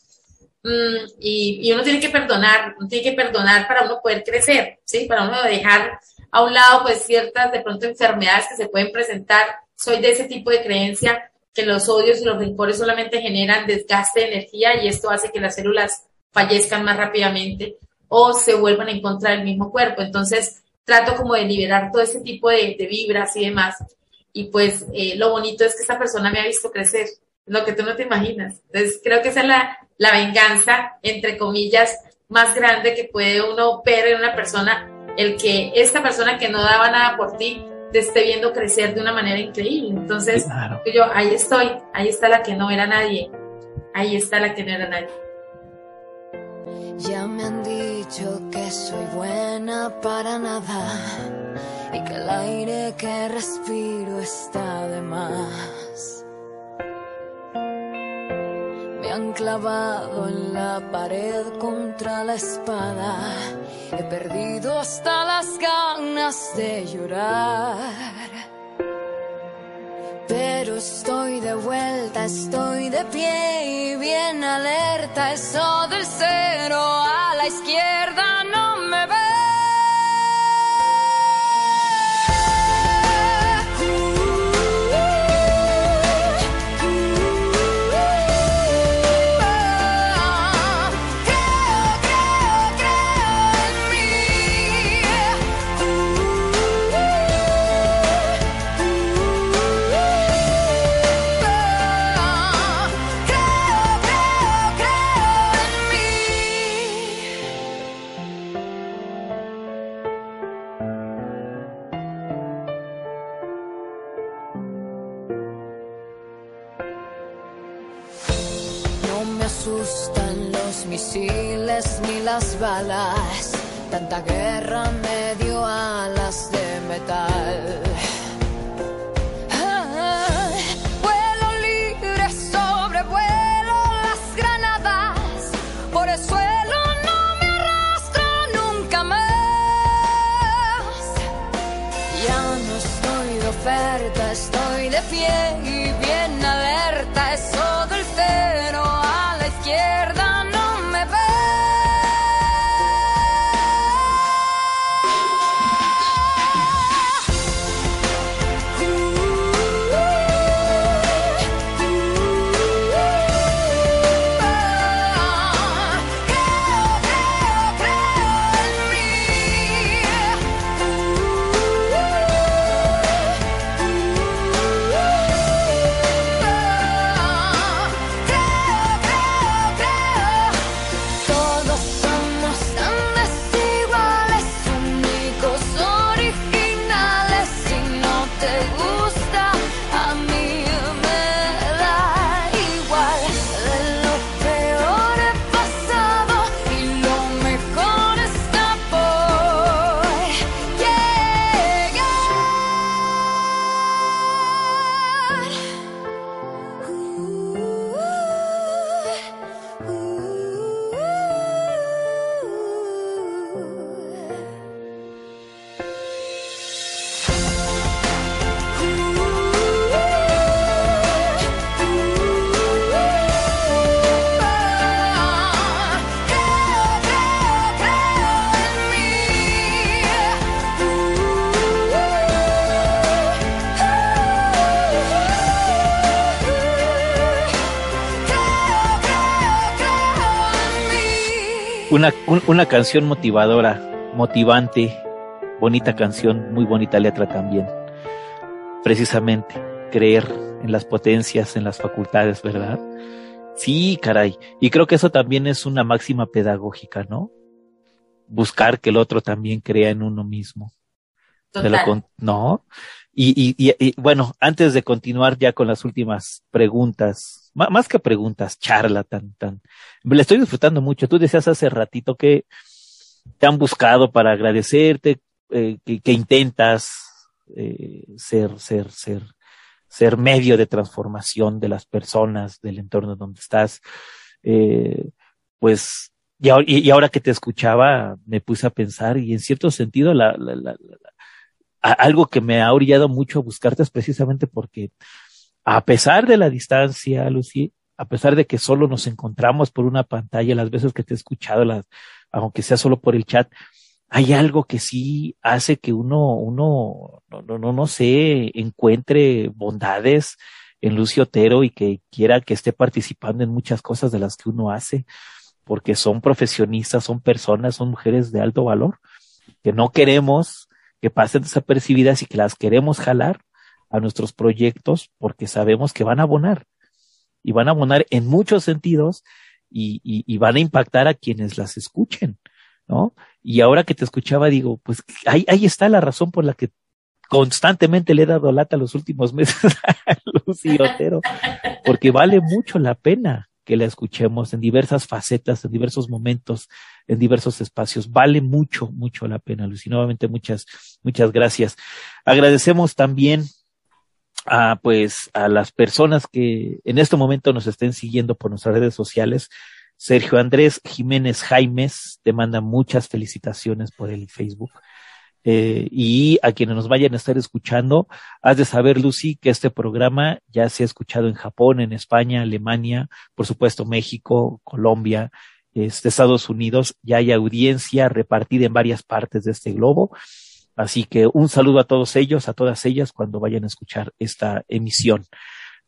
Mm, y, uno tiene que perdonar, uno tiene que perdonar para uno poder crecer, ¿sí? Para uno dejar a un lado, pues, ciertas, de pronto, enfermedades que se pueden presentar. Soy de ese tipo de creencia que los odios y los rencores solamente generan desgaste de energía y esto hace que las células fallezcan más rápidamente o se vuelvan en contra del mismo cuerpo. Entonces, trato como de liberar todo ese tipo de, vibras y demás. Y pues eh, lo bonito es que esta persona me ha visto crecer, lo que tú no te imaginas. Entonces, creo que esa es la, la venganza, entre comillas, más grande que puede uno ver en una persona, el que esta persona que no daba nada por ti te esté viendo crecer de una manera increíble. Entonces, yo ahí estoy, ahí está la que no era nadie, ahí está la que no era nadie. Ya me han dicho que soy buena para nada y que el aire que respiro está de más. Han clavado en la pared contra la espada. He perdido hasta las ganas de llorar. Pero estoy de vuelta, estoy de pie y bien alerta. Eso del cero a la izquierda las balas. Tanta guerra me dio alas de metal. Una, una canción motivadora, motivante, bonita canción, muy bonita letra también. Precisamente, creer en las potencias, en las facultades, ¿verdad? Sí, caray. Y creo que eso también es una máxima pedagógica, ¿no? Buscar que el otro también crea en uno mismo. no. Y, y, y, bueno, antes de continuar ya con las últimas preguntas, más que preguntas, charla tan, tan, le estoy disfrutando mucho. Tú decías hace ratito que te han buscado para agradecerte, eh, que, intentas eh, ser, ser, ser, ser medio de transformación de las personas, del entorno donde estás. Eh, pues, y, ahora que te escuchaba, me puse a pensar y en cierto sentido la, la, la, algo que me ha orillado mucho a buscarte es precisamente porque a pesar de la distancia, Lucy, a pesar de que solo nos encontramos por una pantalla, las veces que te he escuchado, las, aunque sea solo por el chat, hay algo que sí hace que uno, uno, no, no, no, no sé, encuentre bondades en Lucio Otero y que quiera que esté participando en muchas cosas de las que uno hace, porque son profesionistas, son personas, son mujeres de alto valor, que no queremos que pasen desapercibidas y que las queremos jalar a nuestros proyectos porque sabemos que van a abonar y van a abonar en muchos sentidos y, y, van a impactar a quienes las escuchen, ¿no? Y ahora que te escuchaba, digo, pues ahí, ahí está la razón por la que constantemente le he dado lata los últimos meses a Lucy Otero, porque vale mucho la pena que la escuchemos en diversas facetas, en diversos momentos, en diversos espacios. Vale mucho, mucho la pena, Lucy. Nuevamente, muchas, muchas gracias. Agradecemos también a, pues, a las personas que en este momento nos estén siguiendo por nuestras redes sociales. Sergio Andrés Jiménez Jaimes te manda muchas felicitaciones por el Facebook. Eh, y a quienes nos vayan a estar escuchando, has de saber, Lucy, que este programa ya se ha escuchado en Japón, en España, Alemania, por supuesto México, Colombia, este, Estados Unidos, ya hay audiencia repartida en varias partes de este globo. Así que un saludo a todos ellos, a todas ellas, cuando vayan a escuchar esta emisión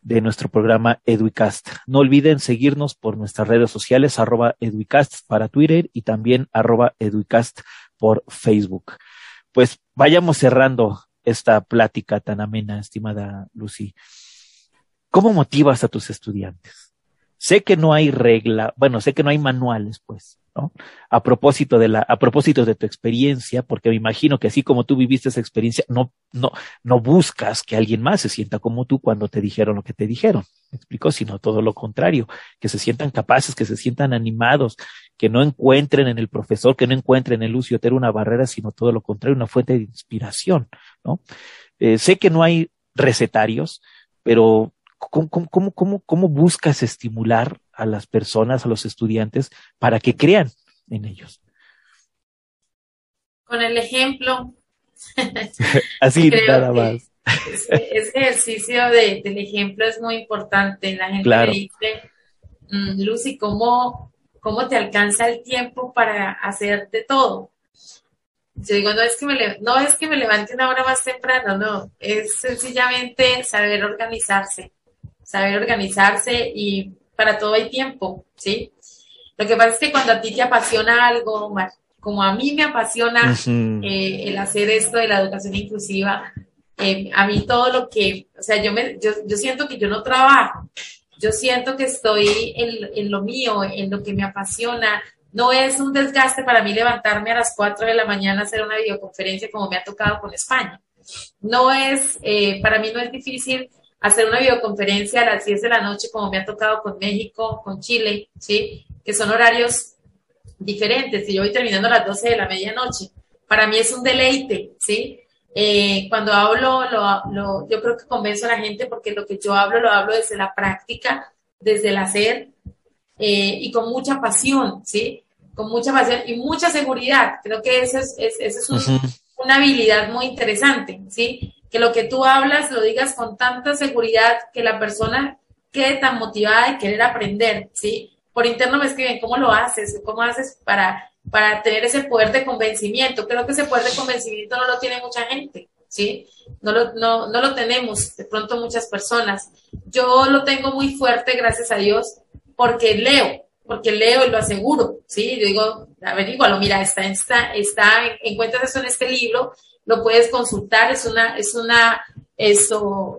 de nuestro programa Educast. No olviden seguirnos por nuestras redes sociales, arroba Educast para Twitter y también arroba Educast por Facebook pues vayamos cerrando esta plática tan amena, estimada Lucy. ¿Cómo motivas a tus estudiantes? Sé que no hay regla, bueno, sé que no hay manuales, pues, ¿no? A propósito de la, a propósito de tu experiencia, porque me imagino que así como tú viviste esa experiencia, no, no, no buscas que alguien más se sienta como tú cuando te dijeron lo que te dijeron. ¿Me explico? Sino todo lo contrario, que se sientan capaces, que se sientan animados, que no encuentren en el profesor, que no encuentren en Lucio Otero una barrera, sino todo lo contrario, una fuente de inspiración, ¿no? Eh, sé que no hay recetarios, pero ¿cómo, cómo, cómo, ¿cómo buscas estimular a las personas, a los estudiantes, para que crean en ellos? Con el ejemplo. Así, nada más. Ese, ejercicio de, del ejemplo es muy importante. La gente me dice, mm, Lucy, ¿cómo, ¿cómo te alcanza el tiempo para hacer de todo? Yo digo, no es, que me no es que me levante una hora más temprano, no, es sencillamente saber organizarse, saber organizarse y para todo hay tiempo, ¿sí? Lo que pasa es que cuando a ti te apasiona algo, como a mí me apasiona eh, el hacer esto de la educación inclusiva, eh, a mí todo lo que, o sea, yo, me, yo, yo siento que yo no trabajo, yo siento que estoy en, en, lo mío, en lo que me apasiona. No es un desgaste para mí levantarme a las 4 de la mañana a hacer una videoconferencia como me ha tocado con España. No es, eh, para mí no es difícil hacer una videoconferencia a las 10 de la noche como me ha tocado con México, con Chile, ¿sí? Que son horarios diferentes y yo voy terminando a las 12 de la medianoche. Para mí es un deleite, ¿sí? Eh, cuando hablo, lo, yo creo que convenzo a la gente porque lo que yo hablo lo hablo desde la práctica, desde el hacer eh, y con mucha pasión, ¿sí? Con mucha pasión y mucha seguridad. Creo que eso es, es, una habilidad muy interesante, ¿sí? Que lo que tú hablas lo digas con tanta seguridad que la persona quede tan motivada de querer aprender, ¿sí? Por interno me escriben, ¿cómo lo haces? ¿Cómo haces para para tener ese poder de convencimiento. Creo que ese poder de convencimiento no lo tiene mucha gente, ¿sí? No lo, no, no lo tenemos de pronto muchas personas. Yo lo tengo muy fuerte, gracias a Dios, porque leo, porque leo y lo aseguro, ¿sí? Yo digo, averígualo, mira, está, está, está, encuentras eso en este libro, lo puedes consultar, es una, es una,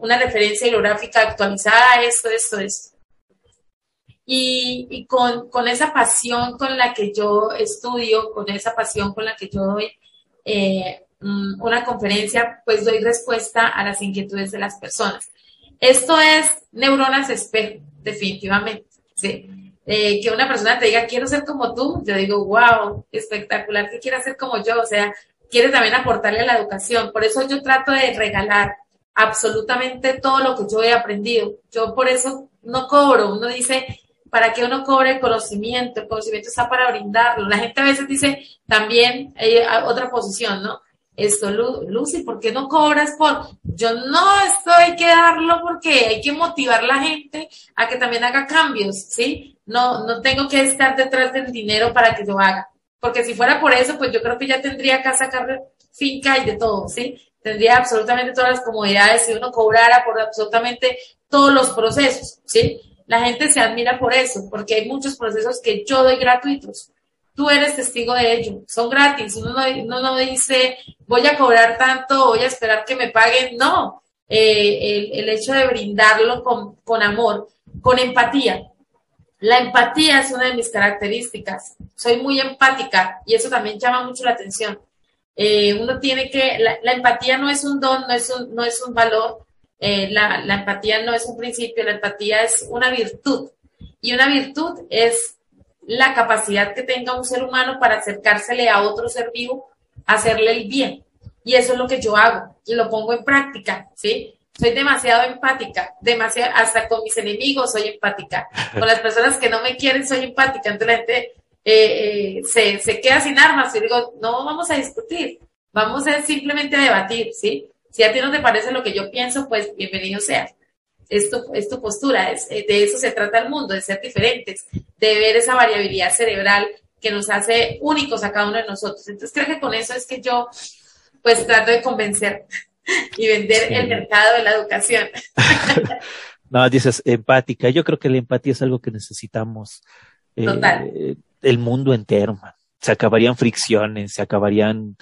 una referencia bibliográfica actualizada, esto, esto, esto. Y, y con, con, esa pasión con la que yo estudio, con esa pasión con la que yo doy eh, mm, una conferencia, pues doy respuesta a las inquietudes de las personas. Esto es neuronas espejo, definitivamente. ¿sí? Eh, que una persona te diga, quiero ser como tú, yo digo, wow, espectacular, que quiere ser como yo, o sea, quiere también aportarle a la educación. Por eso yo trato de regalar absolutamente todo lo que yo he aprendido. Yo por eso no cobro. Uno dice, ¿para qué uno cobre el conocimiento? El conocimiento está para brindarlo. La gente a veces dice también, hay otra posición, ¿no? Esto, Lucy, ¿por qué no cobras por? Yo no, esto hay que darlo porque hay que motivar a la gente a que también haga cambios, ¿sí? No, no tengo que estar detrás del dinero para que yo haga. Porque si fuera por eso, pues yo creo que ya tendría que sacar finca y de todo, ¿sí? Tendría absolutamente todas las comodidades si uno cobrara por absolutamente todos los procesos, ¿sí? La gente se admira por eso, porque hay muchos procesos que yo doy gratuitos tú eres testigo de ello, son gratis, uno no, dice voy a cobrar tanto, voy a esperar que me paguen, no, eh, el, hecho de brindarlo con, amor, con empatía. La empatía es una de mis características, soy muy empática y eso también llama mucho la atención. Eh, uno tiene que, la, empatía no es un don, no es un, no es un valor, eh, la, la empatía no es un principio, la empatía es una virtud. Y una virtud es la capacidad que tenga un ser humano para acercársele a otro ser vivo, hacerle el bien. Y eso es lo que yo hago y lo pongo en práctica, ¿sí? Soy demasiado empática, demasiado, hasta con mis enemigos soy empática. Con las personas que no me quieren soy empática. Entonces la gente eh, eh, se, se, queda sin armas y digo, no vamos a discutir, vamos a simplemente a debatir, ¿sí? Si a ti no te parece lo que yo pienso, pues bienvenido sea es tu, postura, es, eh, de eso se trata el mundo, de ser diferentes, de ver esa variabilidad cerebral que nos hace únicos a cada uno de nosotros. Entonces creo que con eso es que yo pues trato de convencer y vender el mercado de la educación. no, dices empática. Yo creo que la empatía es algo que necesitamos. Eh, el mundo entero, Se acabarían fricciones, se acabarían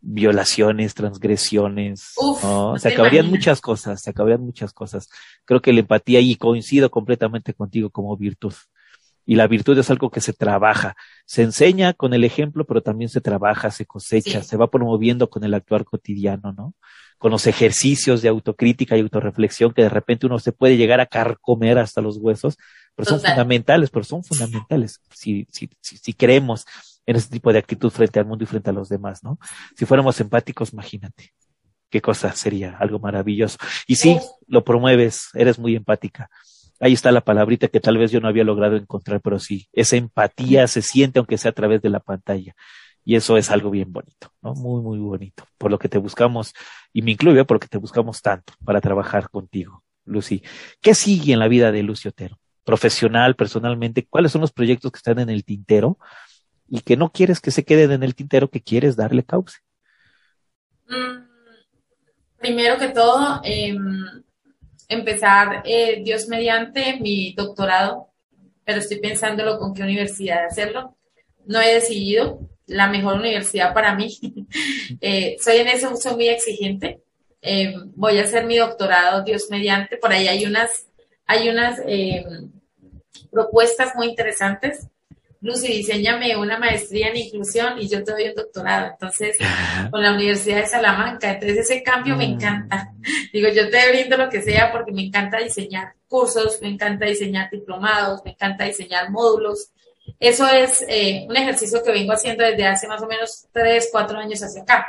violaciones, transgresiones, se acabarían muchas cosas, se acabarían muchas cosas. Creo que la empatía, y coincido completamente contigo como virtud. Y la virtud es algo que se trabaja, se enseña con el ejemplo, pero también se trabaja, se cosecha, se va promoviendo con el actuar cotidiano, ¿no? Con los ejercicios de autocrítica y autorreflexión que de repente uno se puede llegar a carcomer hasta los huesos, pero son fundamentales, pero son fundamentales si, si, si, si creemos en ese tipo de actitud frente al mundo y frente a los demás, ¿no? Si fuéramos empáticos, imagínate qué cosa sería, algo maravilloso. Y sí, lo promueves, eres muy empática. Ahí está la palabrita que tal vez yo no había logrado encontrar, pero sí, esa empatía se siente aunque sea a través de la pantalla. Y eso es algo bien bonito, ¿no? Muy, muy bonito. Por lo que te buscamos, y me incluye por lo que te buscamos tanto para trabajar contigo, Lucy. ¿Qué sigue en la vida de Lucio Otero? Profesional, personalmente, ¿cuáles son los proyectos que están en el tintero? y que no quieres que se queden en el tintero, que quieres darle cauce? Mm, primero que todo, em, empezar eh, Dios mediante mi doctorado, pero estoy pensándolo con qué universidad hacerlo. No he decidido la mejor universidad para mí. Eh, soy en eso, soy muy exigente. Em, voy a hacer mi doctorado Dios mediante. Por ahí hay unas, hay unas em, propuestas muy interesantes Lucy, diseñame una maestría en inclusión y yo te doy un doctorado. Entonces, con la Universidad de Salamanca. Entonces, ese cambio me mm. encanta. Digo, yo te brindo lo que sea porque me encanta diseñar cursos, me encanta diseñar diplomados, me encanta diseñar módulos. Eso es eh, un ejercicio que vengo haciendo desde hace más o menos tres, cuatro años hacia acá.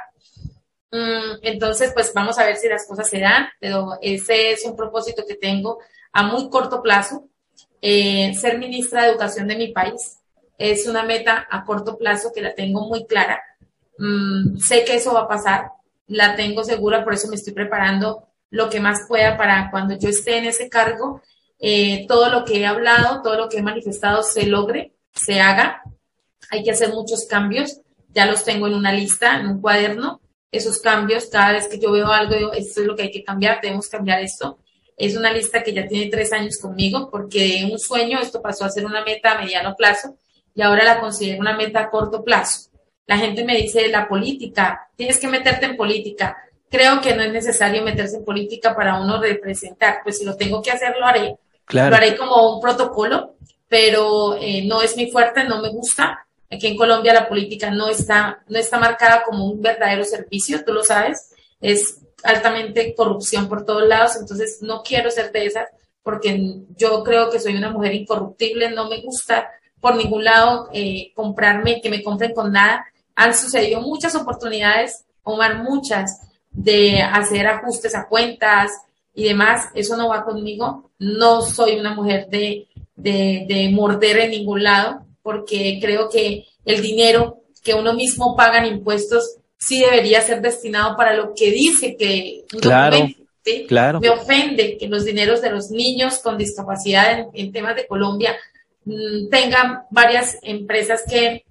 Mm, entonces, pues vamos a ver si las cosas se dan, pero ese es un propósito que tengo a muy corto plazo, eh, ser ministra de Educación de mi país es una meta a corto plazo que la tengo muy clara. Mm, sé que eso va a pasar, la tengo segura, por eso me estoy preparando lo que más pueda para cuando yo esté en ese cargo, eh, todo lo que he hablado, todo lo que he manifestado se logre, se haga. Hay que hacer muchos cambios, ya los tengo en una lista, en un cuaderno. Esos cambios, cada vez que yo veo algo, digo, esto es lo que hay que cambiar, debemos cambiar esto. Es una lista que ya tiene tres años conmigo, porque de un sueño esto pasó a ser una meta a mediano plazo y ahora la considero una meta a corto plazo. La gente me dice, la política, tienes que meterte en política. Creo que no es necesario meterse en política para uno representar. Pues si lo tengo que hacer, lo haré. Lo haré como un protocolo, pero eh, no es mi fuerte, no me gusta. Aquí en Colombia la política no está, no está marcada como un verdadero servicio, tú lo sabes. Es altamente corrupción por todos lados, entonces no quiero ser de esas porque yo creo que soy una mujer incorruptible, no me gusta por ningún lado eh, comprarme, que me compren con nada han sucedido muchas oportunidades, Omar, muchas, de hacer ajustes a cuentas y demás. Eso no va conmigo. No soy una mujer de, de, morder en ningún lado, porque creo que el dinero que uno mismo paga en impuestos sí debería ser destinado para lo que dice que claro, claro. me ofende que los dineros de los niños con discapacidad en, en temas de Colombia mm, tengan varias empresas que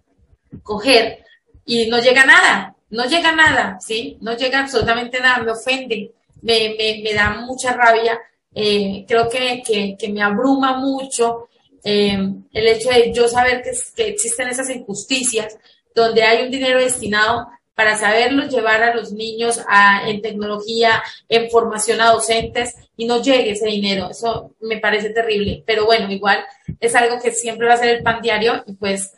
coger y no llega nada, no llega nada, ¿sí? No llega absolutamente nada, me ofende, me, me, me da mucha rabia, eh, creo que, que, que, me abruma mucho eh, el hecho de yo saber que, que existen esas injusticias donde hay un dinero destinado para saberlos llevar a los niños a, en tecnología, en formación a docentes y no llegue ese dinero. Eso me parece terrible, pero bueno, igual es algo que siempre va a ser el pan diario y pues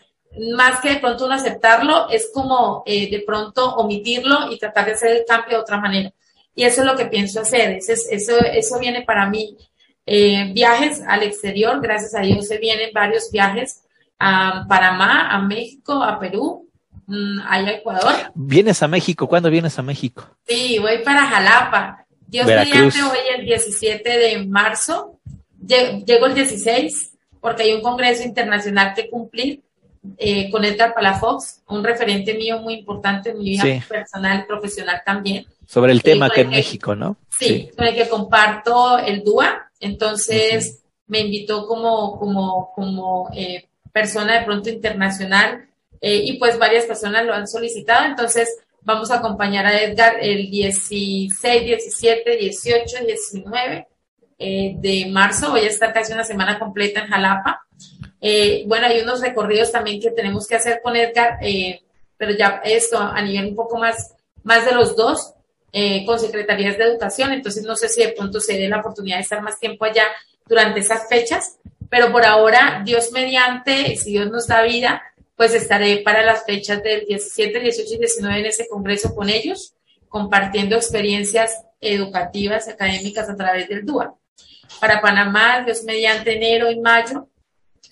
más que de pronto uno aceptarlo, es como eh, de pronto omitirlo y tratar de hacer el cambio de otra manera. Y eso es lo que pienso hacer, eso, eso, eso viene para mí. Eh, viajes al exterior, gracias a Dios se vienen varios viajes a Panamá, a México, a Perú, mm, a Ecuador. ¿Vienes a México? ¿Cuándo vienes a México? Sí, voy para Jalapa. Dios mediante voy el 17 de marzo, llego el 16 porque hay un congreso internacional que cumplir eh, con Edgar Palafox, un referente mío muy importante en mi vida personal y profesional también. Sobre el tema que en México, ¿no? Sí, con el que comparto el DUA. Entonces me invitó como, como, como eh, persona de pronto internacional eh, y pues varias personas lo han solicitado. Entonces vamos a acompañar a Edgar el 16, 17, 18, 19 de marzo. Voy a estar casi una semana completa en Jalapa. Eh, bueno, hay unos recorridos también que tenemos que hacer con Edgar, eh, pero ya esto a nivel un poco más, más de los dos, eh, con secretarías de educación, entonces no sé si de pronto se dé la oportunidad de estar más tiempo allá durante esas fechas, pero por ahora, Dios mediante, si Dios nos da vida, pues estaré para las fechas del 17, 18 y 19 en ese congreso con ellos, compartiendo experiencias educativas, académicas a través del DUA. Para Panamá, Dios mediante enero y mayo,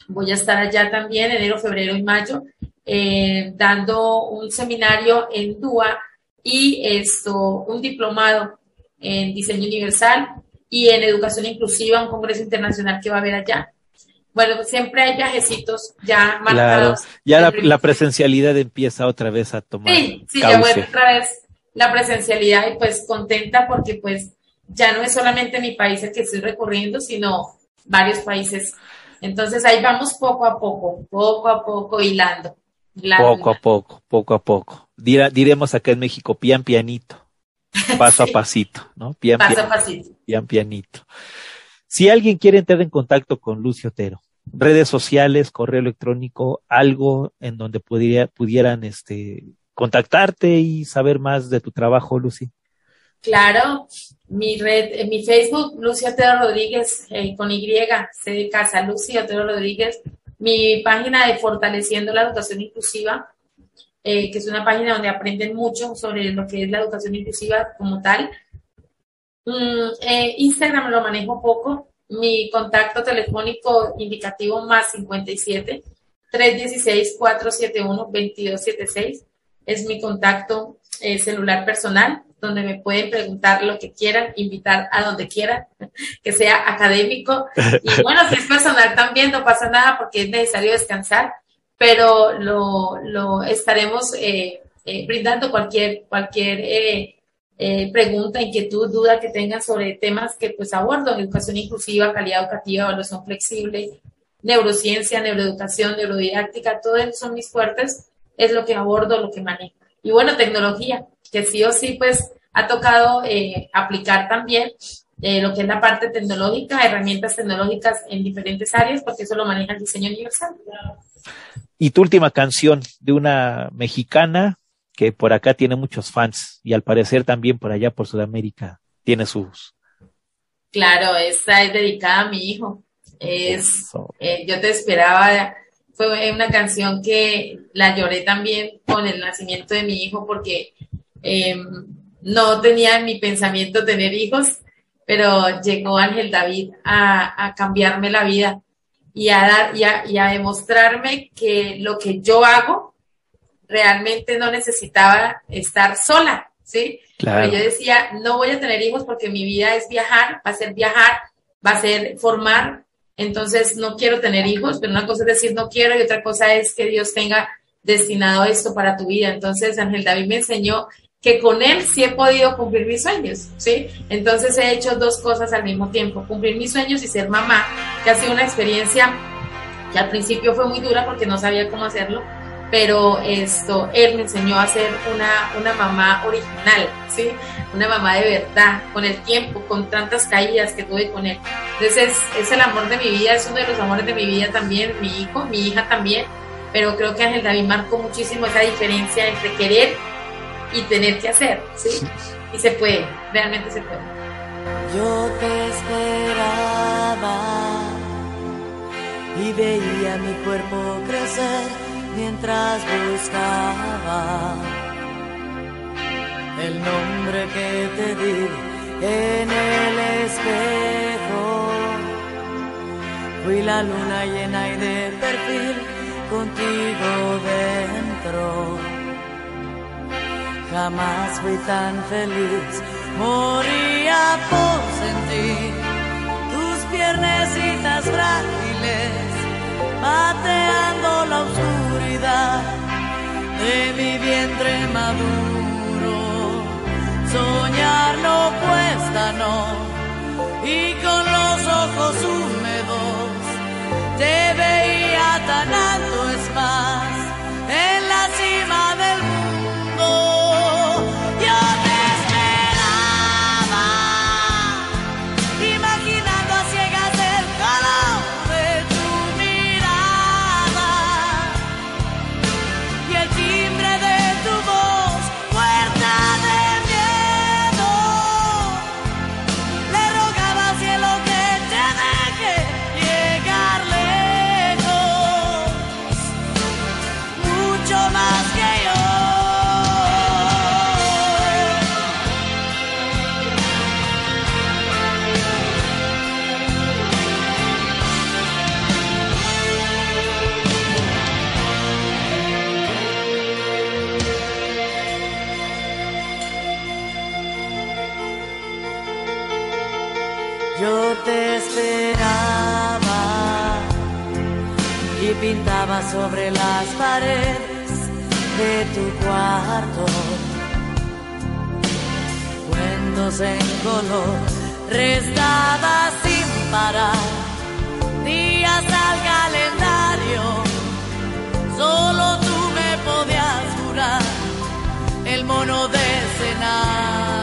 Voy a estar allá también enero, febrero y mayo eh, dando un seminario en DUA y esto, un diplomado en diseño universal y en educación inclusiva, un congreso internacional que va a haber allá. Bueno, siempre hay viajecitos ya marcados. ya la, presencialidad empieza otra vez a tomar. Sí, sí, ya vuelve otra vez la presencialidad y pues contenta porque pues ya no es solamente mi país el que estoy recorriendo, sino varios países entonces ahí vamos poco a poco, poco a poco hilando. poco a poco, poco a poco. Diremos acá en México, pian pianito, paso a pasito, ¿no? Pian, paso a pasito. Pian pianito. Si alguien quiere entrar en contacto con Lucio Otero, redes sociales, correo electrónico, algo en donde pudiera, pudieran este, contactarte y saber más de tu trabajo, Lucy. Claro, mi red, en mi Facebook, Lucio Otero Rodríguez, eh, con Y, C de casa, Lucio Otero Rodríguez. Mi página de Fortaleciendo la Educación Inclusiva, eh, que es una página donde aprenden mucho sobre lo que es la educación inclusiva como tal. Mm, eh, Instagram lo manejo poco. Mi contacto telefónico indicativo más 57 316 471 2276 es mi contacto celular personal donde me pueden preguntar lo que quieran, invitar a donde quieran, que sea académico. Y bueno, si es personal también, no pasa nada porque es necesario descansar, pero lo, lo estaremos eh, eh, brindando cualquier, cualquier eh, pregunta, inquietud, duda que tengan sobre temas que pues abordo, educación inclusiva, calidad educativa, evaluación flexible, neurociencia, neuroeducación, neurodidáctica, todo eso son mis fuertes, es lo que abordo, lo que manejo. Y bueno, tecnología, que sí o sí, pues ha tocado eh, aplicar también eh, lo que es la parte tecnológica, herramientas tecnológicas en diferentes áreas, porque eso lo maneja el diseño universal. Y tu última canción de una mexicana que por acá tiene muchos fans y al parecer también por allá por Sudamérica tiene sus. Claro, esta es dedicada a mi hijo. Es, eh, yo te esperaba, fue una canción que la lloré también con el nacimiento de mi hijo porque eh, no tenía en mi pensamiento tener hijos, pero llegó Ángel David a, a cambiarme la vida y a dar y a, y a demostrarme que lo que yo hago realmente no necesitaba estar sola, ¿sí? Claro. yo decía, no voy a tener hijos porque mi vida es viajar, va a ser viajar, va a ser formar, entonces no quiero tener hijos, pero una cosa es decir no quiero y otra cosa es que Dios tenga destinado esto para tu vida. Entonces Ángel David me enseñó que con él sí he podido cumplir mis sueños, ¿sí? Entonces he hecho dos cosas al mismo tiempo, cumplir mis sueños y ser mamá, que ha sido una experiencia que al principio fue muy dura porque no sabía cómo hacerlo, pero esto, él me enseñó a ser una, una mamá original, ¿sí? Una mamá de verdad, con el tiempo, con tantas caídas que tuve con él. Entonces es, es el amor de mi vida, es uno de los amores de mi vida también, mi hijo, mi hija también, pero creo que Ángel David marcó muchísimo esa diferencia entre querer y tener que hacer, ¿sí? Y se puede, realmente se puede. Yo te esperaba y veía mi cuerpo crecer mientras buscaba el nombre que te di en el espejo. Fui la luna llena y de perfil contigo dentro. Jamás fui tan feliz, moría por sentir tus piernecitas frágiles pateando la oscuridad de mi vientre maduro. Soñar no cuesta, no, y con los ojos húmedos te veía tan alto, es más, sobre las paredes de tu cuarto. Cuentos en color, restaba sin parar, días al calendario. Solo tú me podías jurar el mono de escenario.